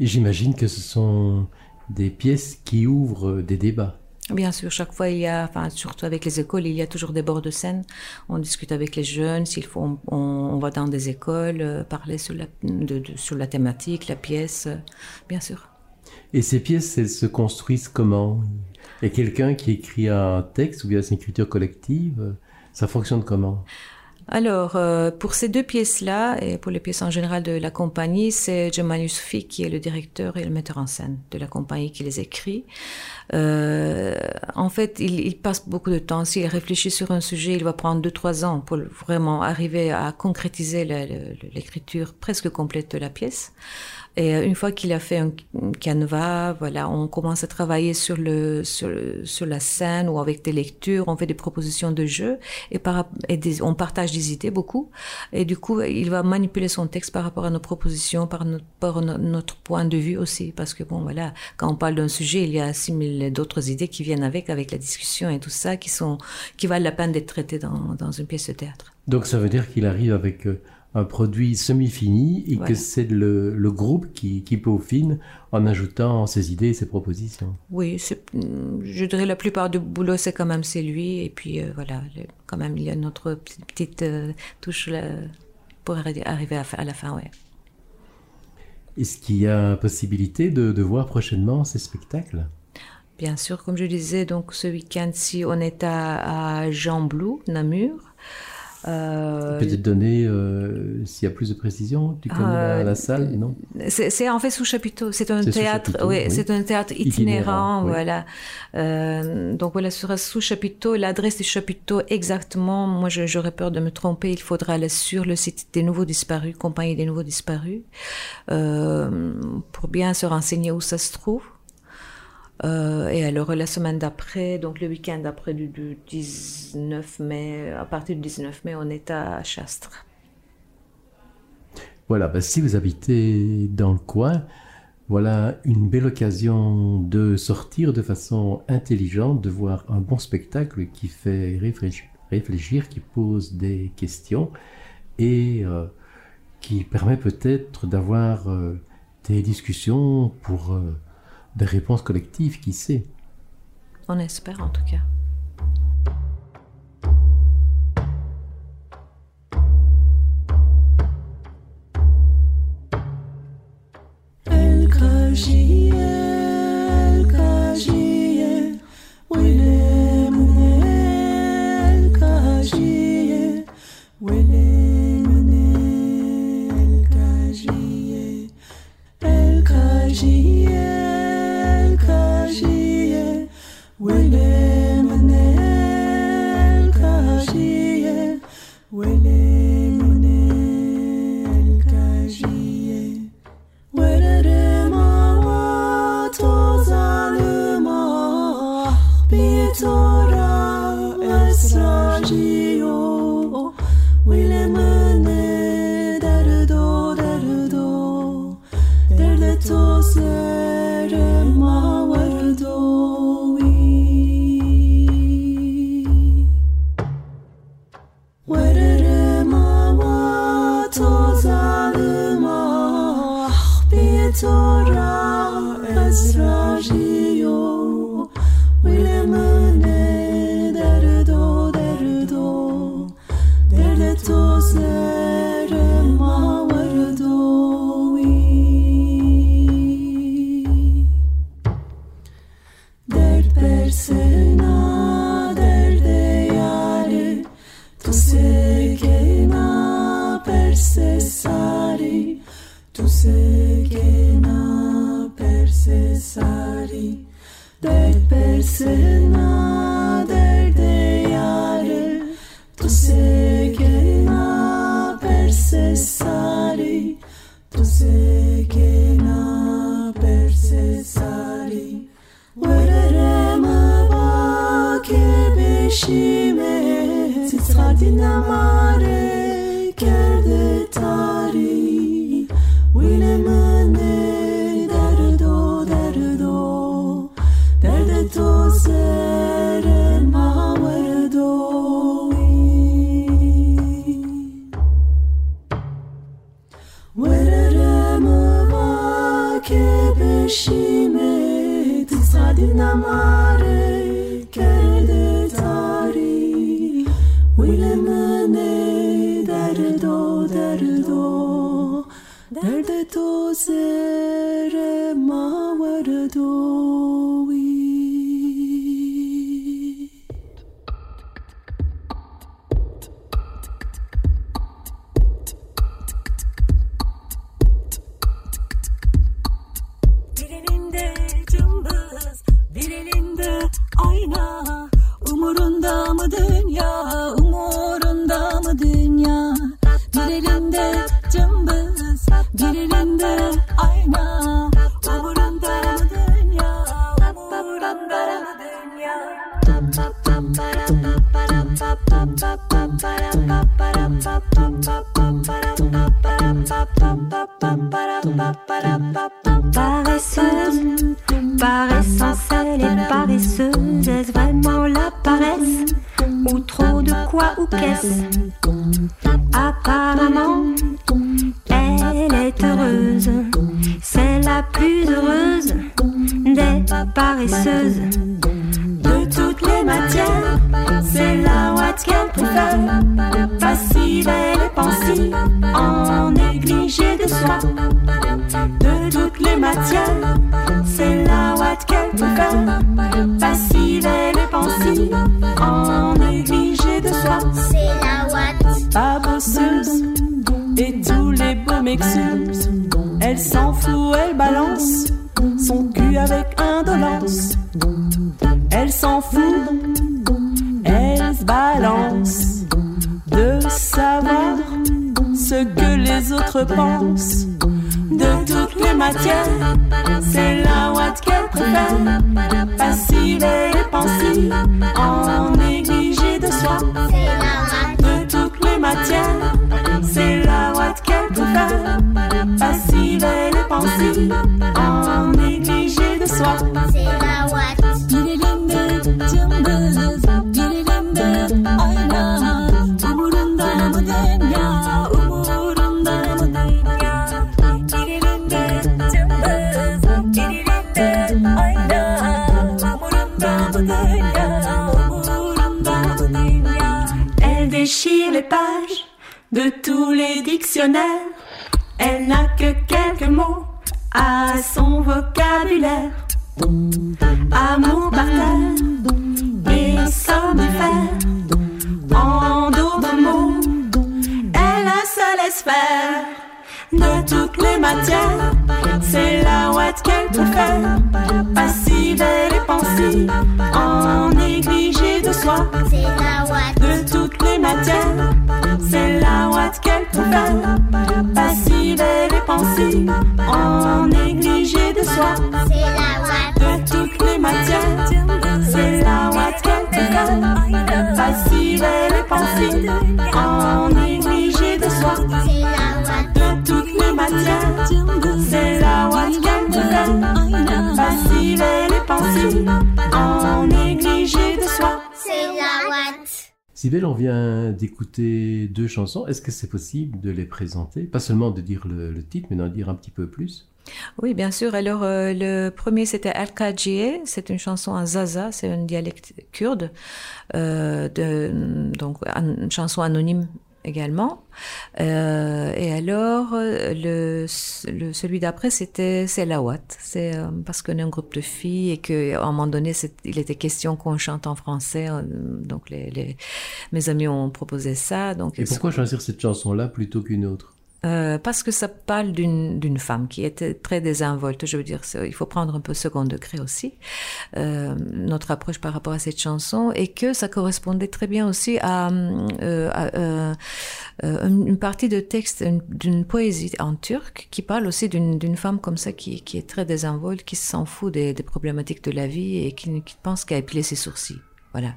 Et j'imagine que ce sont des pièces qui ouvrent des débats. Bien sûr, chaque fois, il y a, enfin, surtout avec les écoles, il y a toujours des bords de scène. On discute avec les jeunes, s'il faut, on, on va dans des écoles, euh, parler sur la, de- de- sur la thématique, la pièce, euh, bien sûr. Et ces pièces, elles se construisent comment? A quelqu'un qui écrit un texte ou bien c'est une écriture collective? Ça fonctionne comment? Alors, euh, pour ces deux pièces-là, et pour les pièces en général de la compagnie, c'est Jamal Youssoufi qui est le directeur et le metteur en scène de la compagnie qui les écrit. Euh, en fait, il, il passe beaucoup de temps. S'il réfléchit sur un sujet, il va prendre deux, trois ans pour vraiment arriver à concrétiser l'écriture presque complète de la pièce. Et euh, une fois qu'il a fait un canevas, voilà, on commence à travailler sur le sur la scène ou avec des lectures, on fait des propositions de jeu et on partage des idées beaucoup. Et du coup, il va manipuler son texte par rapport à nos propositions, par notre, par no- notre point de vue aussi, parce que bon, voilà, quand on parle d'un sujet, il y a 6000 d'autres idées qui viennent avec, avec la discussion et tout ça, qui sont qui valent la peine d'être traitées dans dans une pièce de théâtre. Donc ça veut dire qu'il arrive avec euh, un produit semi-fini et Voilà. que c'est le, le groupe qui, qui peaufine en ajoutant ses idées et ses propositions. Oui, je dirais la plupart du boulot, c'est quand même c'est lui. Et puis euh, voilà, le- quand même, il y a notre petite, petite, euh, touche là, pour arri- arriver à, à la fin, ouais. Est-ce qu'il y a possibilité de, de voir prochainement ces spectacles? Bien sûr, comme je disais, donc ce week-end-ci, on est à, à Jean Blou, Namur. Euh, Peut-être donner, euh, s'il y a plus de précision, tu connais la, Euh, la salle, non? C'est en fait sous chapiteau. C'est un théâtre, chapiteau, oui, oui. c'est un théâtre Itinérant, itinérant, oui. voilà. Euh, donc voilà, sera sous chapiteau. L'adresse du chapiteau exactement. Moi, j'aurais peur de me tromper. Il faudra aller sur le site des Nouveaux Disparus, compagnie des Nouveaux Disparus, euh, pour bien se renseigner où ça se trouve. Euh, et alors la semaine d'après, donc le week-end d'après du, du 19 mai, à partir du 19 mai, on est à Chastres. Voilà, bah, si vous habitez dans le coin, voilà une belle occasion de sortir de façon intelligente, de voir un bon spectacle qui fait réfléchir, qui pose des questions et euh, qui permet peut-être d'avoir euh, des discussions pour des réponses collectives, qui sait? On espère en tout cas. El el des paresseuses. De toutes les matières, c'est la ouate qu'elle préfère. Passive, est pensive, en négligé de soi. De toutes les matières, c'est la ouate qu'elle préfère. Passive, elle est pensive, en négligé de soi. C'est la Watt. Pas bosseuse, et tous les beaux m'excusent. Elle s'en fout, elle balance son cul avec indolence. Elle s'en fout, elle se balance de savoir ce que les autres pensent. De toutes les matières, c'est la ouate qu'elle préfère. Passive et pensive, en négligé de soi. Watt. De toutes les matières, c'est la ouate qu'elle préfère. Passive et pensive, Elle déchire les pages de tous les dictionnaires. Elle n'a que quelques mots à son vocabulaire. Amour par terre et somnifère. En d'autres mots, elle a se laisse. De toutes les matières, c'est la ouate qu'elle préfère. Passive, elle est pensive, en négligé de soi. C'est la Watt. De toutes les matières, c'est la ouate qu'elle préfère. Passive, elle est pensive, en négligé de soi. C'est la Watt. De toutes les matières, c'est la ouate qu'elle préfère. Passive, elle est pensive, en négligé de soi. C'est la est pensive, en négligé de soi. C'est on vient d'écouter deux chansons. Est-ce que c'est possible de les présenter? Pas seulement de dire le, titre, mais d'en dire un petit peu plus. Oui, bien sûr. Alors, euh, le premier, c'était Al-Kajiye. C'est une chanson en Zaza, c'est un dialecte kurde. Euh, donc, une chanson anonyme également. Euh, et alors, euh, le, le, celui d'après, c'était c'est Lawat. C'est euh, parce qu'on est un groupe de filles et qu'à un moment donné, il était question qu'on chante en français. Donc, les, les- mes amis ont proposé ça. Donc, Et pourquoi choisir cette chanson-là plutôt qu'une autre? Euh, parce que ça parle d'une femme qui était très désinvolte. Je veux dire, il faut prendre un peu second degré aussi euh, notre approche par rapport à cette chanson et que ça correspondait très bien aussi à, euh, euh, euh, une partie de texte une- d'une poésie en turc qui parle aussi d'une d'une femme comme ça qui, qui est très désinvolte, qui s'en fout des, des problématiques de la vie et qui, qui pense qu'à épiler ses sourcils. Voilà.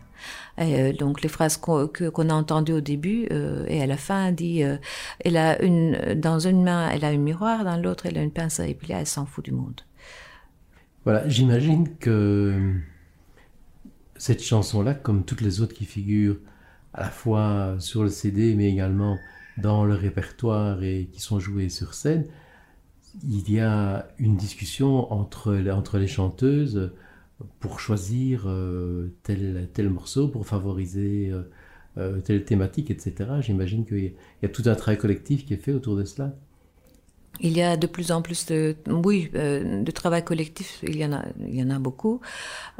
Et, euh, donc les phrases qu'on a entendues au début euh, et à la fin dit euh, elle a une dans une main elle a un miroir dans l'autre elle a une pince à épiler elle s'en fout du monde. Voilà, j'imagine que cette chanson-là, comme toutes les autres qui figurent à la fois sur le CD, mais également dans le répertoire et qui sont jouées sur scène, il y a une discussion entre, entre les chanteuses pour choisir euh, tel, tel morceau, pour favoriser euh, euh, telle thématique, etc. J'imagine qu'il y, y a tout un travail collectif qui est fait autour de cela. Il y a de plus en plus de, oui, euh, de travail collectif, il y en a, il y en a beaucoup.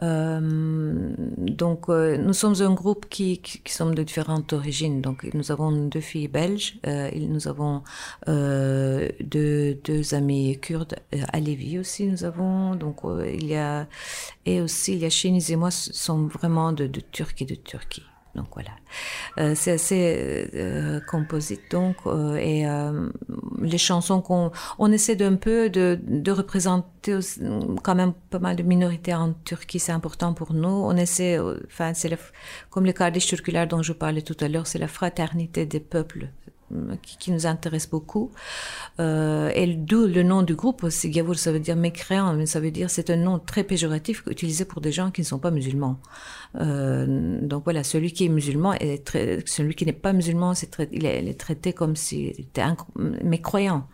Euh, donc, euh, nous sommes un groupe qui, qui, qui sommes de différentes origines. Donc, nous avons deux filles belges, euh, nous avons euh, deux, deux amis kurdes, euh, à Lévis aussi nous avons. Donc, il y a, et aussi, a Chéniz et moi, sont vraiment de, de Turquie, de Turquie. Donc voilà, Euh, c'est assez euh, composite donc euh, et euh, les chansons qu'on on essaie d'un peu de, de représenter quand même pas mal de minorités en Turquie, c'est important pour nous. On essaie, euh, enfin c'est comme les Kardeş Türküler dont je parlais tout à l'heure, c'est la fraternité des peuples qui, nous intéresse beaucoup. Euh, et d'où le nom du groupe aussi, Gavour, ça veut dire mécréant, mais ça veut dire c'est un nom très péjoratif utilisé pour des gens qui ne sont pas musulmans. Euh, donc voilà, celui qui est musulman est très, celui qui n'est pas musulman, c'est il, est, il est traité comme s'il était mécroyant.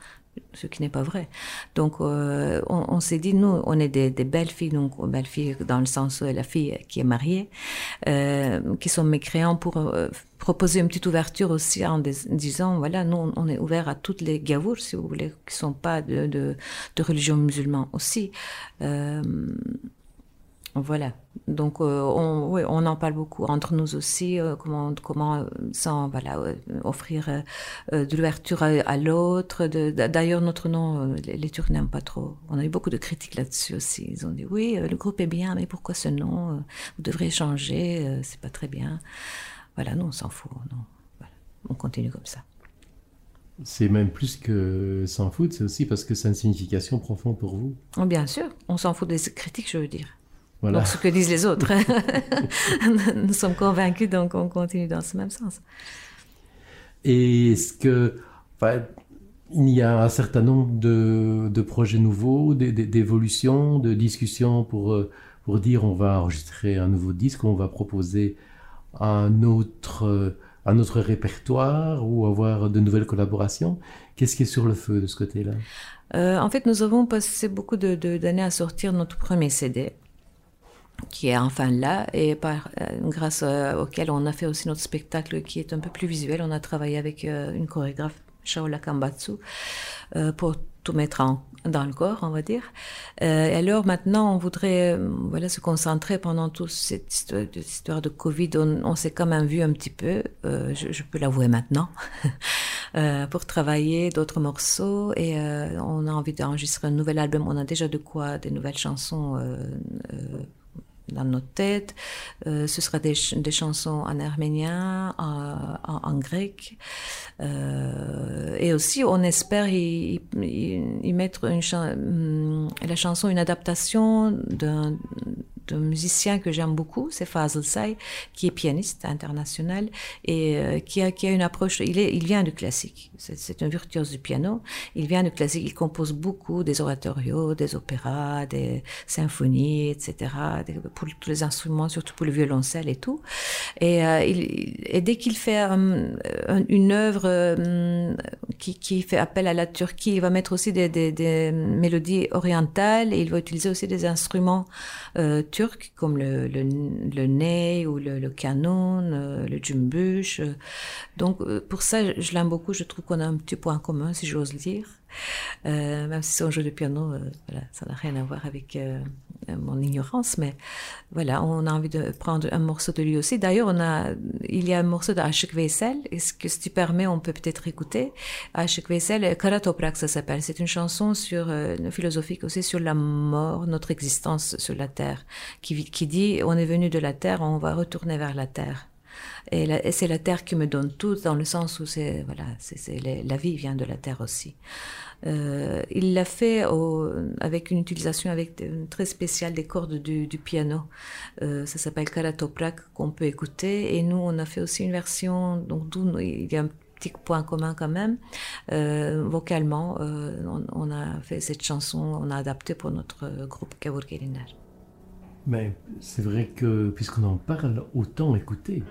Ce qui n'est pas vrai. Donc, euh, on, s'est dit, nous, on est des, belles filles, donc belles filles dans le sens où la fille qui est mariée, euh, qui sont mécréants pour euh, proposer une petite ouverture aussi en dis- disant, voilà, nous, on- est ouvert à toutes les gavours, si vous voulez, qui sont pas de, de religion musulmane aussi. Voilà. Donc, euh, on, en parle beaucoup entre nous aussi, euh, comment, comment euh, sans, voilà, euh, offrir de l'ouverture à, à l'autre. D'ailleurs, notre nom, les, les Turcs n'aiment pas trop. On a eu beaucoup de critiques là-dessus aussi. Ils ont dit, oui, le groupe est bien, mais pourquoi ce nom Vous devriez changer, c'est pas très bien. Voilà, nous, on s'en fout. non. Voilà. On continue comme ça. C'est même plus que s'en foutre, c'est aussi parce que ça a une signification profonde pour vous. Oh, bien sûr, on s'en fout des critiques, je veux dire. Voilà. Donc, ce que disent les autres. nous sommes convaincus, donc on continue dans ce même sens. Et est-ce que, enfin, il y a un certain nombre de, de projets nouveaux, d'é- d'é- d'évolutions, de discussions pour, euh, pour dire on va enregistrer un nouveau disque, on va proposer un autre, euh, un autre répertoire ou avoir de nouvelles collaborations? Qu'est-ce qui est sur le feu de ce côté-là? Euh, en fait, nous avons passé beaucoup de- de- d'années à sortir notre premier CD, qui est enfin là, et par, euh, grâce euh, auquel on a fait aussi notre spectacle qui est un peu plus visuel. On a travaillé avec euh, une chorégraphe, Shaola Kambatsu, pour tout mettre en, dans le corps, on va dire. Et alors maintenant, on voudrait voilà, se concentrer pendant toute cette histoire, de, Covid. On, s'est quand même vu un petit peu, je, peux l'avouer maintenant, pour travailler d'autres morceaux. Et on a envie d'enregistrer un nouvel album. On a déjà de quoi, des nouvelles chansons. Dans notre tête. Euh, ce sera des, des chansons en arménien, en, en- grec. Euh, et aussi, on espère y, y- y mettre une hum, la chanson, une adaptation d'un d'un musicien que j'aime beaucoup, c'est Fazl Say, qui est pianiste international et euh, qui, a, qui a une approche, il, est, il vient du classique, c'est un virtuose du piano, il vient du classique, il compose beaucoup des oratorios, des opéras, des symphonies, etc., pour tous les instruments, surtout pour le violoncelle et tout. Et, euh, dès qu'il fait euh, un- une œuvre qui, qui fait appel à la Turquie, il va mettre aussi des, des, mélodies orientales et il va utiliser aussi des instruments turcs comme le, le, le ney ou le, le canon, euh, le jumbush. euh. Donc euh, pour ça, je, je l'aime beaucoup. Je trouve qu'on a un petit point commun, si j'ose le dire. Euh, même si c'est un jeu de piano, euh, ça n'a rien à voir avec euh, mon ignorance, mais voilà, on a envie de prendre un morceau de lui aussi. D'ailleurs, on a, il y a un morceau d'Aşık Veysel, est-ce que si tu permets, on peut peut-être écouter. Aşık Veysel, Kara Toprak, ça s'appelle. C'est une chanson sur, philosophique aussi sur la mort, notre existence sur la terre, qui dit, on est venu de la terre, on va retourner vers la terre. Et, c'est la terre qui me donne tout, dans le sens où c'est voilà, c'est la, vie vient de la terre aussi. Euh, il l'a fait avec une utilisation avec très spéciale des cordes du, piano. Euh, ça s'appelle Karatoprak qu'on peut écouter. Et nous, on a fait aussi une version, donc il y a un petit point commun quand même. Euh, vocalement, euh, on, a fait cette chanson, on a adapté pour notre groupe Kavur Gelinler. Mais c'est vrai que puisqu'on en parle, autant écouter.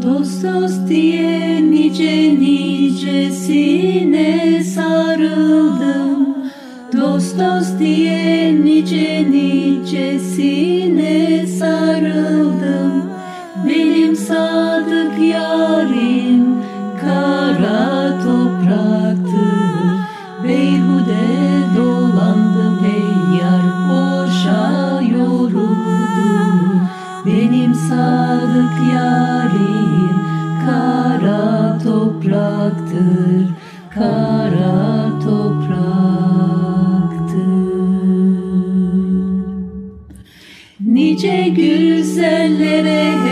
Todos los. Topraktır. Nice güzellere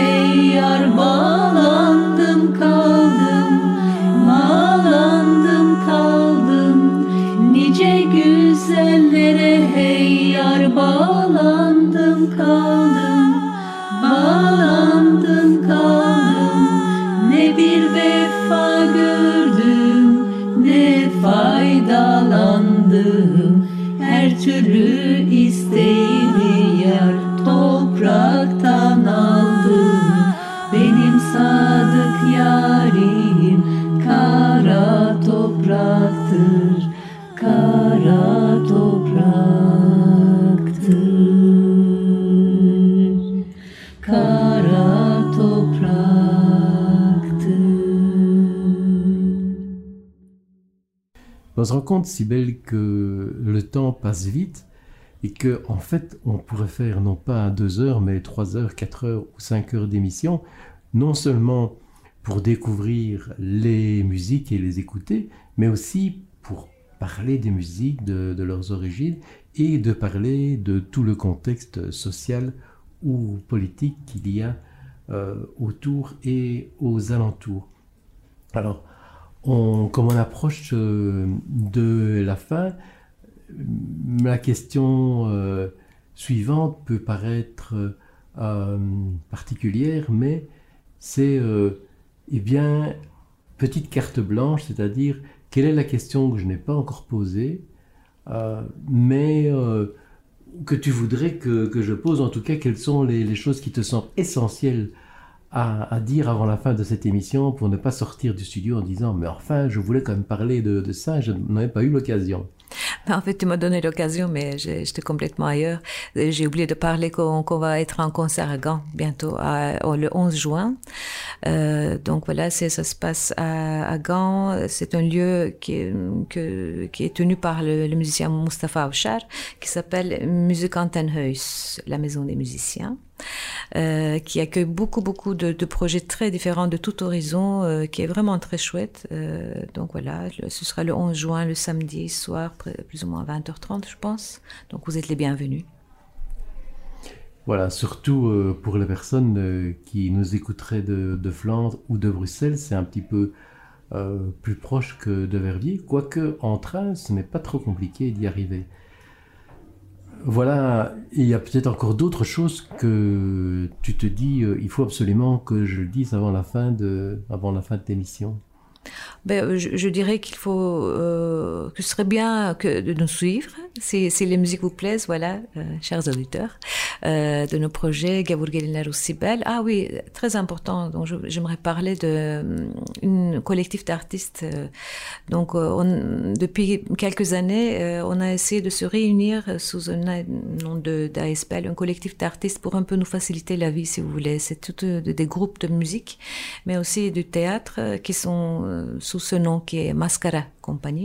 On se rend compte, Sibelle, que le temps passe vite et que, en fait, on pourrait faire non pas deux heures, mais trois heures, quatre heures ou cinq heures d'émission, non seulement pour découvrir les musiques et les écouter, mais aussi pour parler des musiques, de, de leurs origines et de parler de tout le contexte social ou politique qu'il y a euh, autour et aux alentours. Alors, comme on approche euh, de la fin, la question euh, suivante peut paraître euh, particulière, mais c'est, euh, eh bien, petite carte blanche, c'est-à-dire quelle est la question que je n'ai pas encore posée, mais que tu voudrais que, que je pose, en tout cas, quelles sont les, les choses qui te semblent essentielles à, dire avant la fin de cette émission pour ne pas sortir du studio en disant mais enfin je voulais quand même parler de, ça, je n'en ai pas eu l'occasion. Ben, En fait, tu m'as donné l'occasion, mais j'étais complètement ailleurs. Euh, J'ai oublié de parler qu'on va être en concert à Gand bientôt, le 11 juin. Euh, donc voilà, ça se passe à, à Gand. C'est un lieu qui est, tenu par le, musicien Mustafa Auchar, qui s'appelle Musikantenhuis, la maison des musiciens. Euh, qui accueille beaucoup beaucoup de, projets très différents de tout horizon, euh, qui est vraiment très chouette. Euh, donc voilà, ce sera le 11 juin, le samedi soir, plus ou moins à 20h30, je pense. Donc vous êtes les bienvenus. Voilà, surtout pour les personnes qui nous écouteraient de, Flandre ou de Bruxelles, c'est un petit peu plus proche que de Verviers, quoique en train, ce n'est pas trop compliqué d'y arriver. Voilà, il y a peut-être encore d'autres choses que tu te dis, euh, il faut absolument que je le dise avant la fin de, avant la fin de l'émission. Ben, euh, je, dirais qu'il faut euh, que ce serait bien que de nous suivre si, les musiques vous plaisent, voilà, euh, chers auditeurs, de nos projets Gavour Geliner ou Sibel. Ah oui, très important. Donc j'aimerais parler de une collectif d'artistes. donc on- depuis quelques années, on a essayé de se réunir sous un nom de d'ASPL, un collectif d'artistes pour un peu nous faciliter la vie, si vous voulez. C'est tout des groupes de musique mais aussi du théâtre qui sont sous ce nom qui est Mascara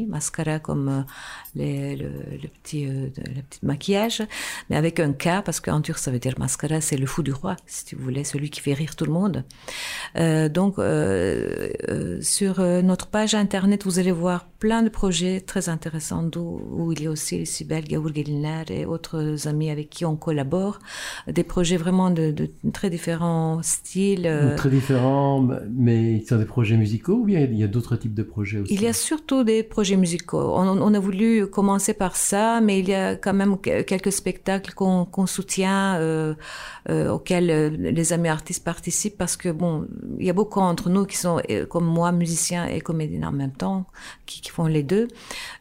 Mascara comme euh, les- le, le petit, euh, le petit maquillage, mais avec un K parce qu'en turc ça veut dire Mascara, c'est le fou du roi, si vous voulez, celui qui fait rire tout le monde. Euh, donc euh, sur notre page internet, vous allez voir plein de projets très intéressants d'où- où il y a aussi Sibel Gaour Geliner et autres amis avec qui on collabore. Des projets vraiment de, de très différents styles. Très différents, mais ils sont des projets musicaux ou bien il y a d'autres types de projets aussi? Il y a surtout des projets musicaux. On, a voulu commencer par ça, mais il y a quand même que- quelques spectacles qu'on soutient, euh, euh, auxquels euh, les amis artistes participent, parce que bon, il y a beaucoup entre nous qui sont, comme moi, musiciens et comédiens en même temps, qui, font les deux.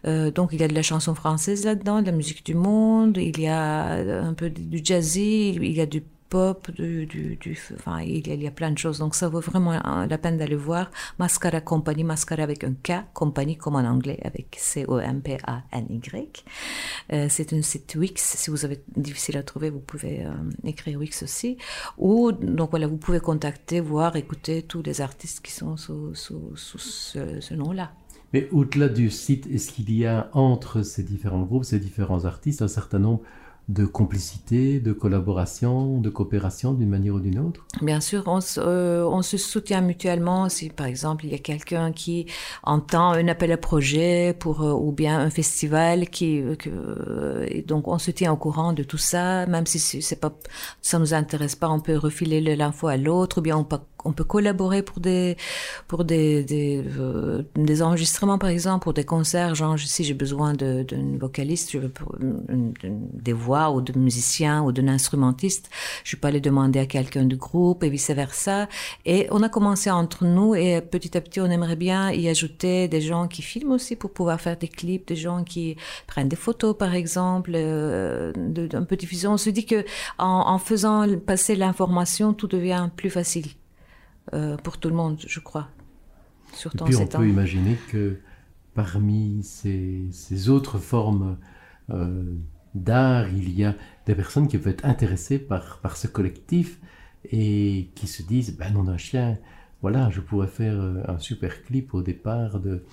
Donc il y a de la chanson française là-dedans, de la musique du monde, il y a un peu du jazzy, il y a du il y, a, plein de choses. Donc ça vaut vraiment la peine d'aller voir. Mascara Company, Mascara avec un K, Company comme en anglais avec C-O-M-P-A-N-Y. Euh, c'est un site Wix. Si vous avez difficile à trouver, vous pouvez euh, écrire Wix aussi. Ou donc voilà, vous pouvez contacter, voir, écouter tous les artistes qui sont sous ce, ce nom-là. Mais au-delà du site, est-ce qu'il y a entre ces différents groupes, ces différents artistes, un certain nombre de complicités, de collaborations, de coopérations d'une manière ou d'une autre? Bien sûr, euh, on se soutient mutuellement. Si par exemple il y a quelqu'un qui entend un appel à projet euh, ou bien un festival euh, donc on se tient au courant de tout ça, même si c'est pas ça nous intéresse pas, on peut refiler le- l'info à l'autre, ou bien on peut on peut collaborer pour des pour des des, euh, des enregistrements par exemple, pour des concerts. Genre si j'ai besoin d'une vocaliste, je veux une- des voix ou de musiciens ou d'un instrumentiste, je peux aller demander à quelqu'un du groupe et vice versa. Et on a commencé entre nous et petit à petit on aimerait bien y ajouter des gens qui filment aussi pour pouvoir faire des clips, des gens qui prennent des photos par exemple, euh, d'un peu diffusion. On se dit que en faisant passer l'information, tout devient plus facile euh, pour tout le monde, je crois. Et en puis on peut imaginer que parmi ces, ces autres formes euh, d'art, il y a des personnes qui peuvent être intéressées par, par ce collectif et qui se disent, ben non d'un chien, voilà, je pourrais faire euh, un super clip au départ de-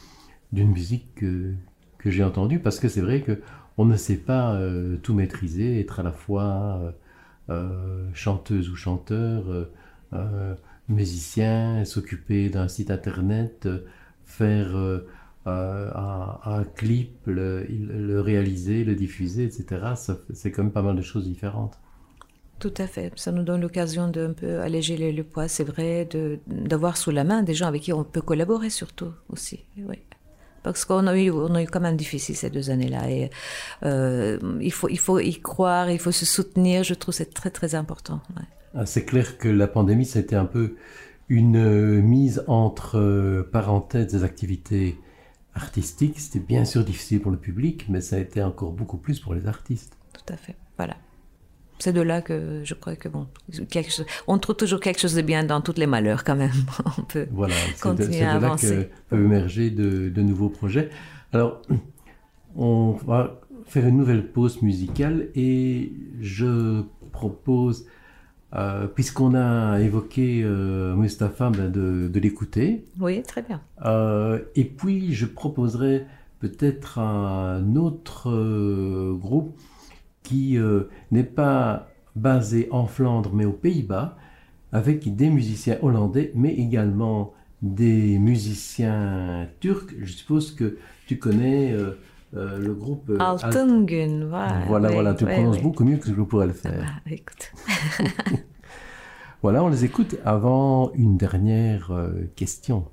d'une musique que, que j'ai entendue, parce que c'est vrai que on ne sait pas euh, tout maîtriser, être à la fois euh, chanteuse ou chanteur, euh, musicien, s'occuper d'un site internet, euh, faire euh, euh, un, clip, le, réaliser, le diffuser, etc. C'est quand même pas mal de choses différentes. Tout à fait. Ça nous donne l'occasion d'un peu alléger le, poids, c'est vrai, d'avoir sous la main des gens avec qui on peut collaborer surtout aussi. Oui. Parce qu'on a eu, a eu quand même difficile ces deux années-là. Et il, faut, il faut y croire, il faut se soutenir. Je trouve c'est très très important. Ah, C'est clair que la pandémie, c'était un peu une euh, mise entre euh, parenthèses des activités artistiques. C'était bien sûr difficile pour le public, mais ça a été encore beaucoup plus pour les artistes. Tout à fait. Voilà. C'est de là que je crois que bon, quelque chose, on trouve toujours quelque chose de bien dans tous les malheurs quand même. on peut. Voilà, c'est de, Continuer c'est de à là que avancer. peuvent émerger de, de nouveaux projets. Alors, on va faire une nouvelle pause musicale et je propose, euh, puisqu'on a évoqué euh, Mustapha, ben, de, de l'écouter. Oui, très bien. Euh, et puis, je proposerai peut-être un autre euh, groupe qui n'est pas basé en Flandre, mais aux Pays-Bas, avec des musiciens hollandais, mais également des musiciens turcs. Je suppose que tu connais euh, le groupe euh, Alt- Altengun, voilà. Voilà, oui, voilà, tu oui, prononces oui. beaucoup mieux que je pourrais le faire. Ah, écoute. Voilà, on les écoute avant une dernière euh, question.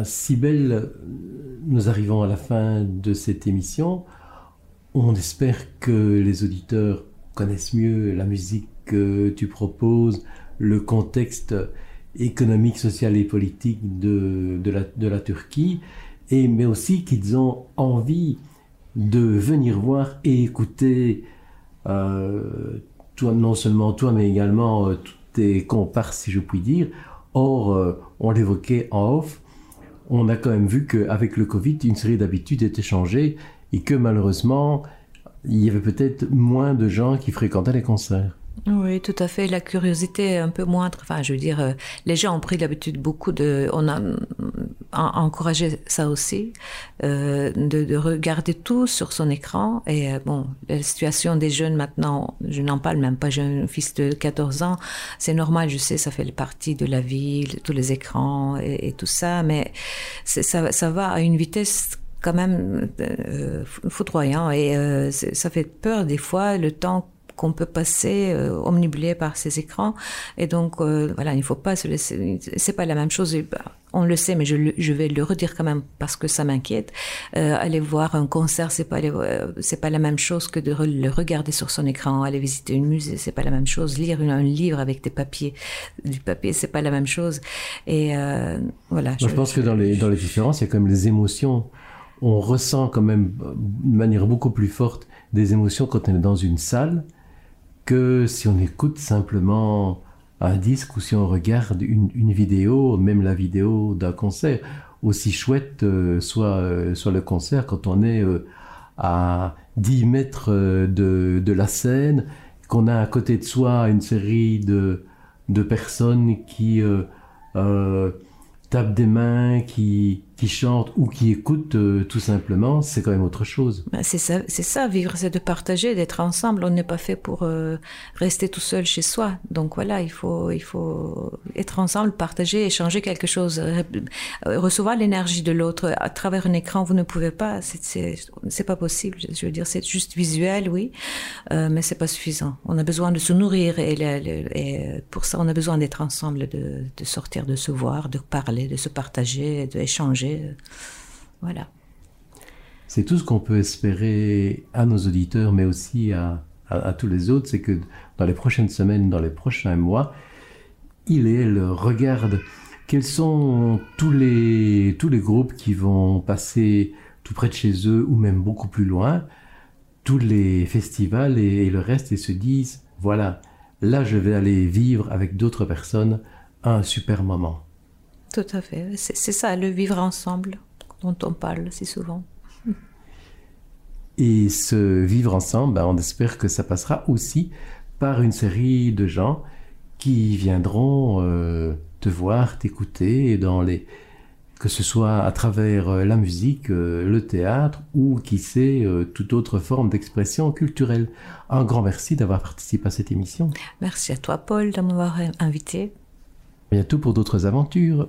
Voilà, Sibelle, nous arrivons à la fin de cette émission. On espère que les auditeurs connaissent mieux la musique que tu proposes, le contexte économique, social et politique de, de, la, Turquie, et, mais aussi qu'ils ont envie de venir voir et écouter euh, toi, non seulement toi, mais également euh, tous tes comparses, si je puis dire. Or, euh, on l'évoquait en off, on a quand même vu qu'avec le Covid, une série d'habitudes étaient changées et que malheureusement, il y avait peut-être moins de gens qui fréquentaient les concerts. Oui, tout à fait. La curiosité est un peu moindre. Enfin, je veux dire, euh, les gens ont pris l'habitude beaucoup de. On a, mm, encouragé ça aussi, euh, de, de regarder tout sur son écran. Et euh, bon, la situation des jeunes maintenant, je n'en parle même pas. J'ai un fils de 14 ans. C'est normal, je sais, ça fait partie de la vie, tous les écrans et, et tout ça. Mais ça, ça va à une vitesse quand même euh, foudroyant et euh, ça fait peur des fois le temps qu'on peut passer euh, omnibulé par ces écrans. Et donc euh, voilà il ne faut pas se laisser c'est pas la même chose. Bah, on le sait mais je, je vais le redire quand même parce que ça m'inquiète. Euh, aller voir un concert c'est pas c'est pas la même chose que de le regarder sur son écran. Aller visiter une musée c'est pas la même chose. Lire une- un livre avec des papiers du papier c'est pas la même chose. Et voilà Moi, je pense que dans les, dans les différences, il y a quand même les émotions. On ressent quand même de manière beaucoup plus forte des émotions quand on est dans une salle que si on écoute simplement un disque ou si on regarde une, vidéo, même la vidéo d'un concert. Aussi chouette euh, soit, euh, soit le concert quand on est euh, à 10 mètres de, de la scène, qu'on a à côté de soi une série de, de personnes qui... euh, euh, tape des mains, qui, qui chante ou qui écoute euh, tout simplement, c'est quand même autre chose. Ben, c'est ça, vivre, c'est de partager, d'être ensemble. On n'est pas fait pour euh, rester tout seul chez soi. Donc voilà, il faut, il faut être ensemble, partager, échanger quelque chose, euh, recevoir l'énergie de l'autre à travers un écran. Vous ne pouvez pas, c'est, pas possible. Je veux dire, c'est juste visuel, oui, euh, mais c'est pas suffisant. On a besoin de se nourrir et pour ça, on a besoin d'être ensemble, de, de sortir, de se voir, de parler, de se partager, d'échanger. Voilà. C'est tout ce qu'on peut espérer à nos auditeurs, mais aussi à tous les autres, c'est que dans les prochaines semaines, dans les prochains mois, il et elle regardent quels sont tous les, tous les groupes qui vont passer tout près de chez eux ou même beaucoup plus loin, tous les festivals et, et le reste, et se disent, voilà, là je vais aller vivre avec d'autres personnes un super moment. Tout à fait. C'est ça, le vivre ensemble dont on parle si souvent. Et ce vivre ensemble, ben, on espère que ça passera aussi par une série de gens qui viendront euh, te voir, t'écouter, dans les que ce soit à travers euh, la musique, euh, le théâtre ou qui sait toute autre forme d'expression culturelle. Un grand merci d'avoir participé à cette émission. Merci à toi, Paul, de m'avoir invité. Bientôt pour d'autres aventures.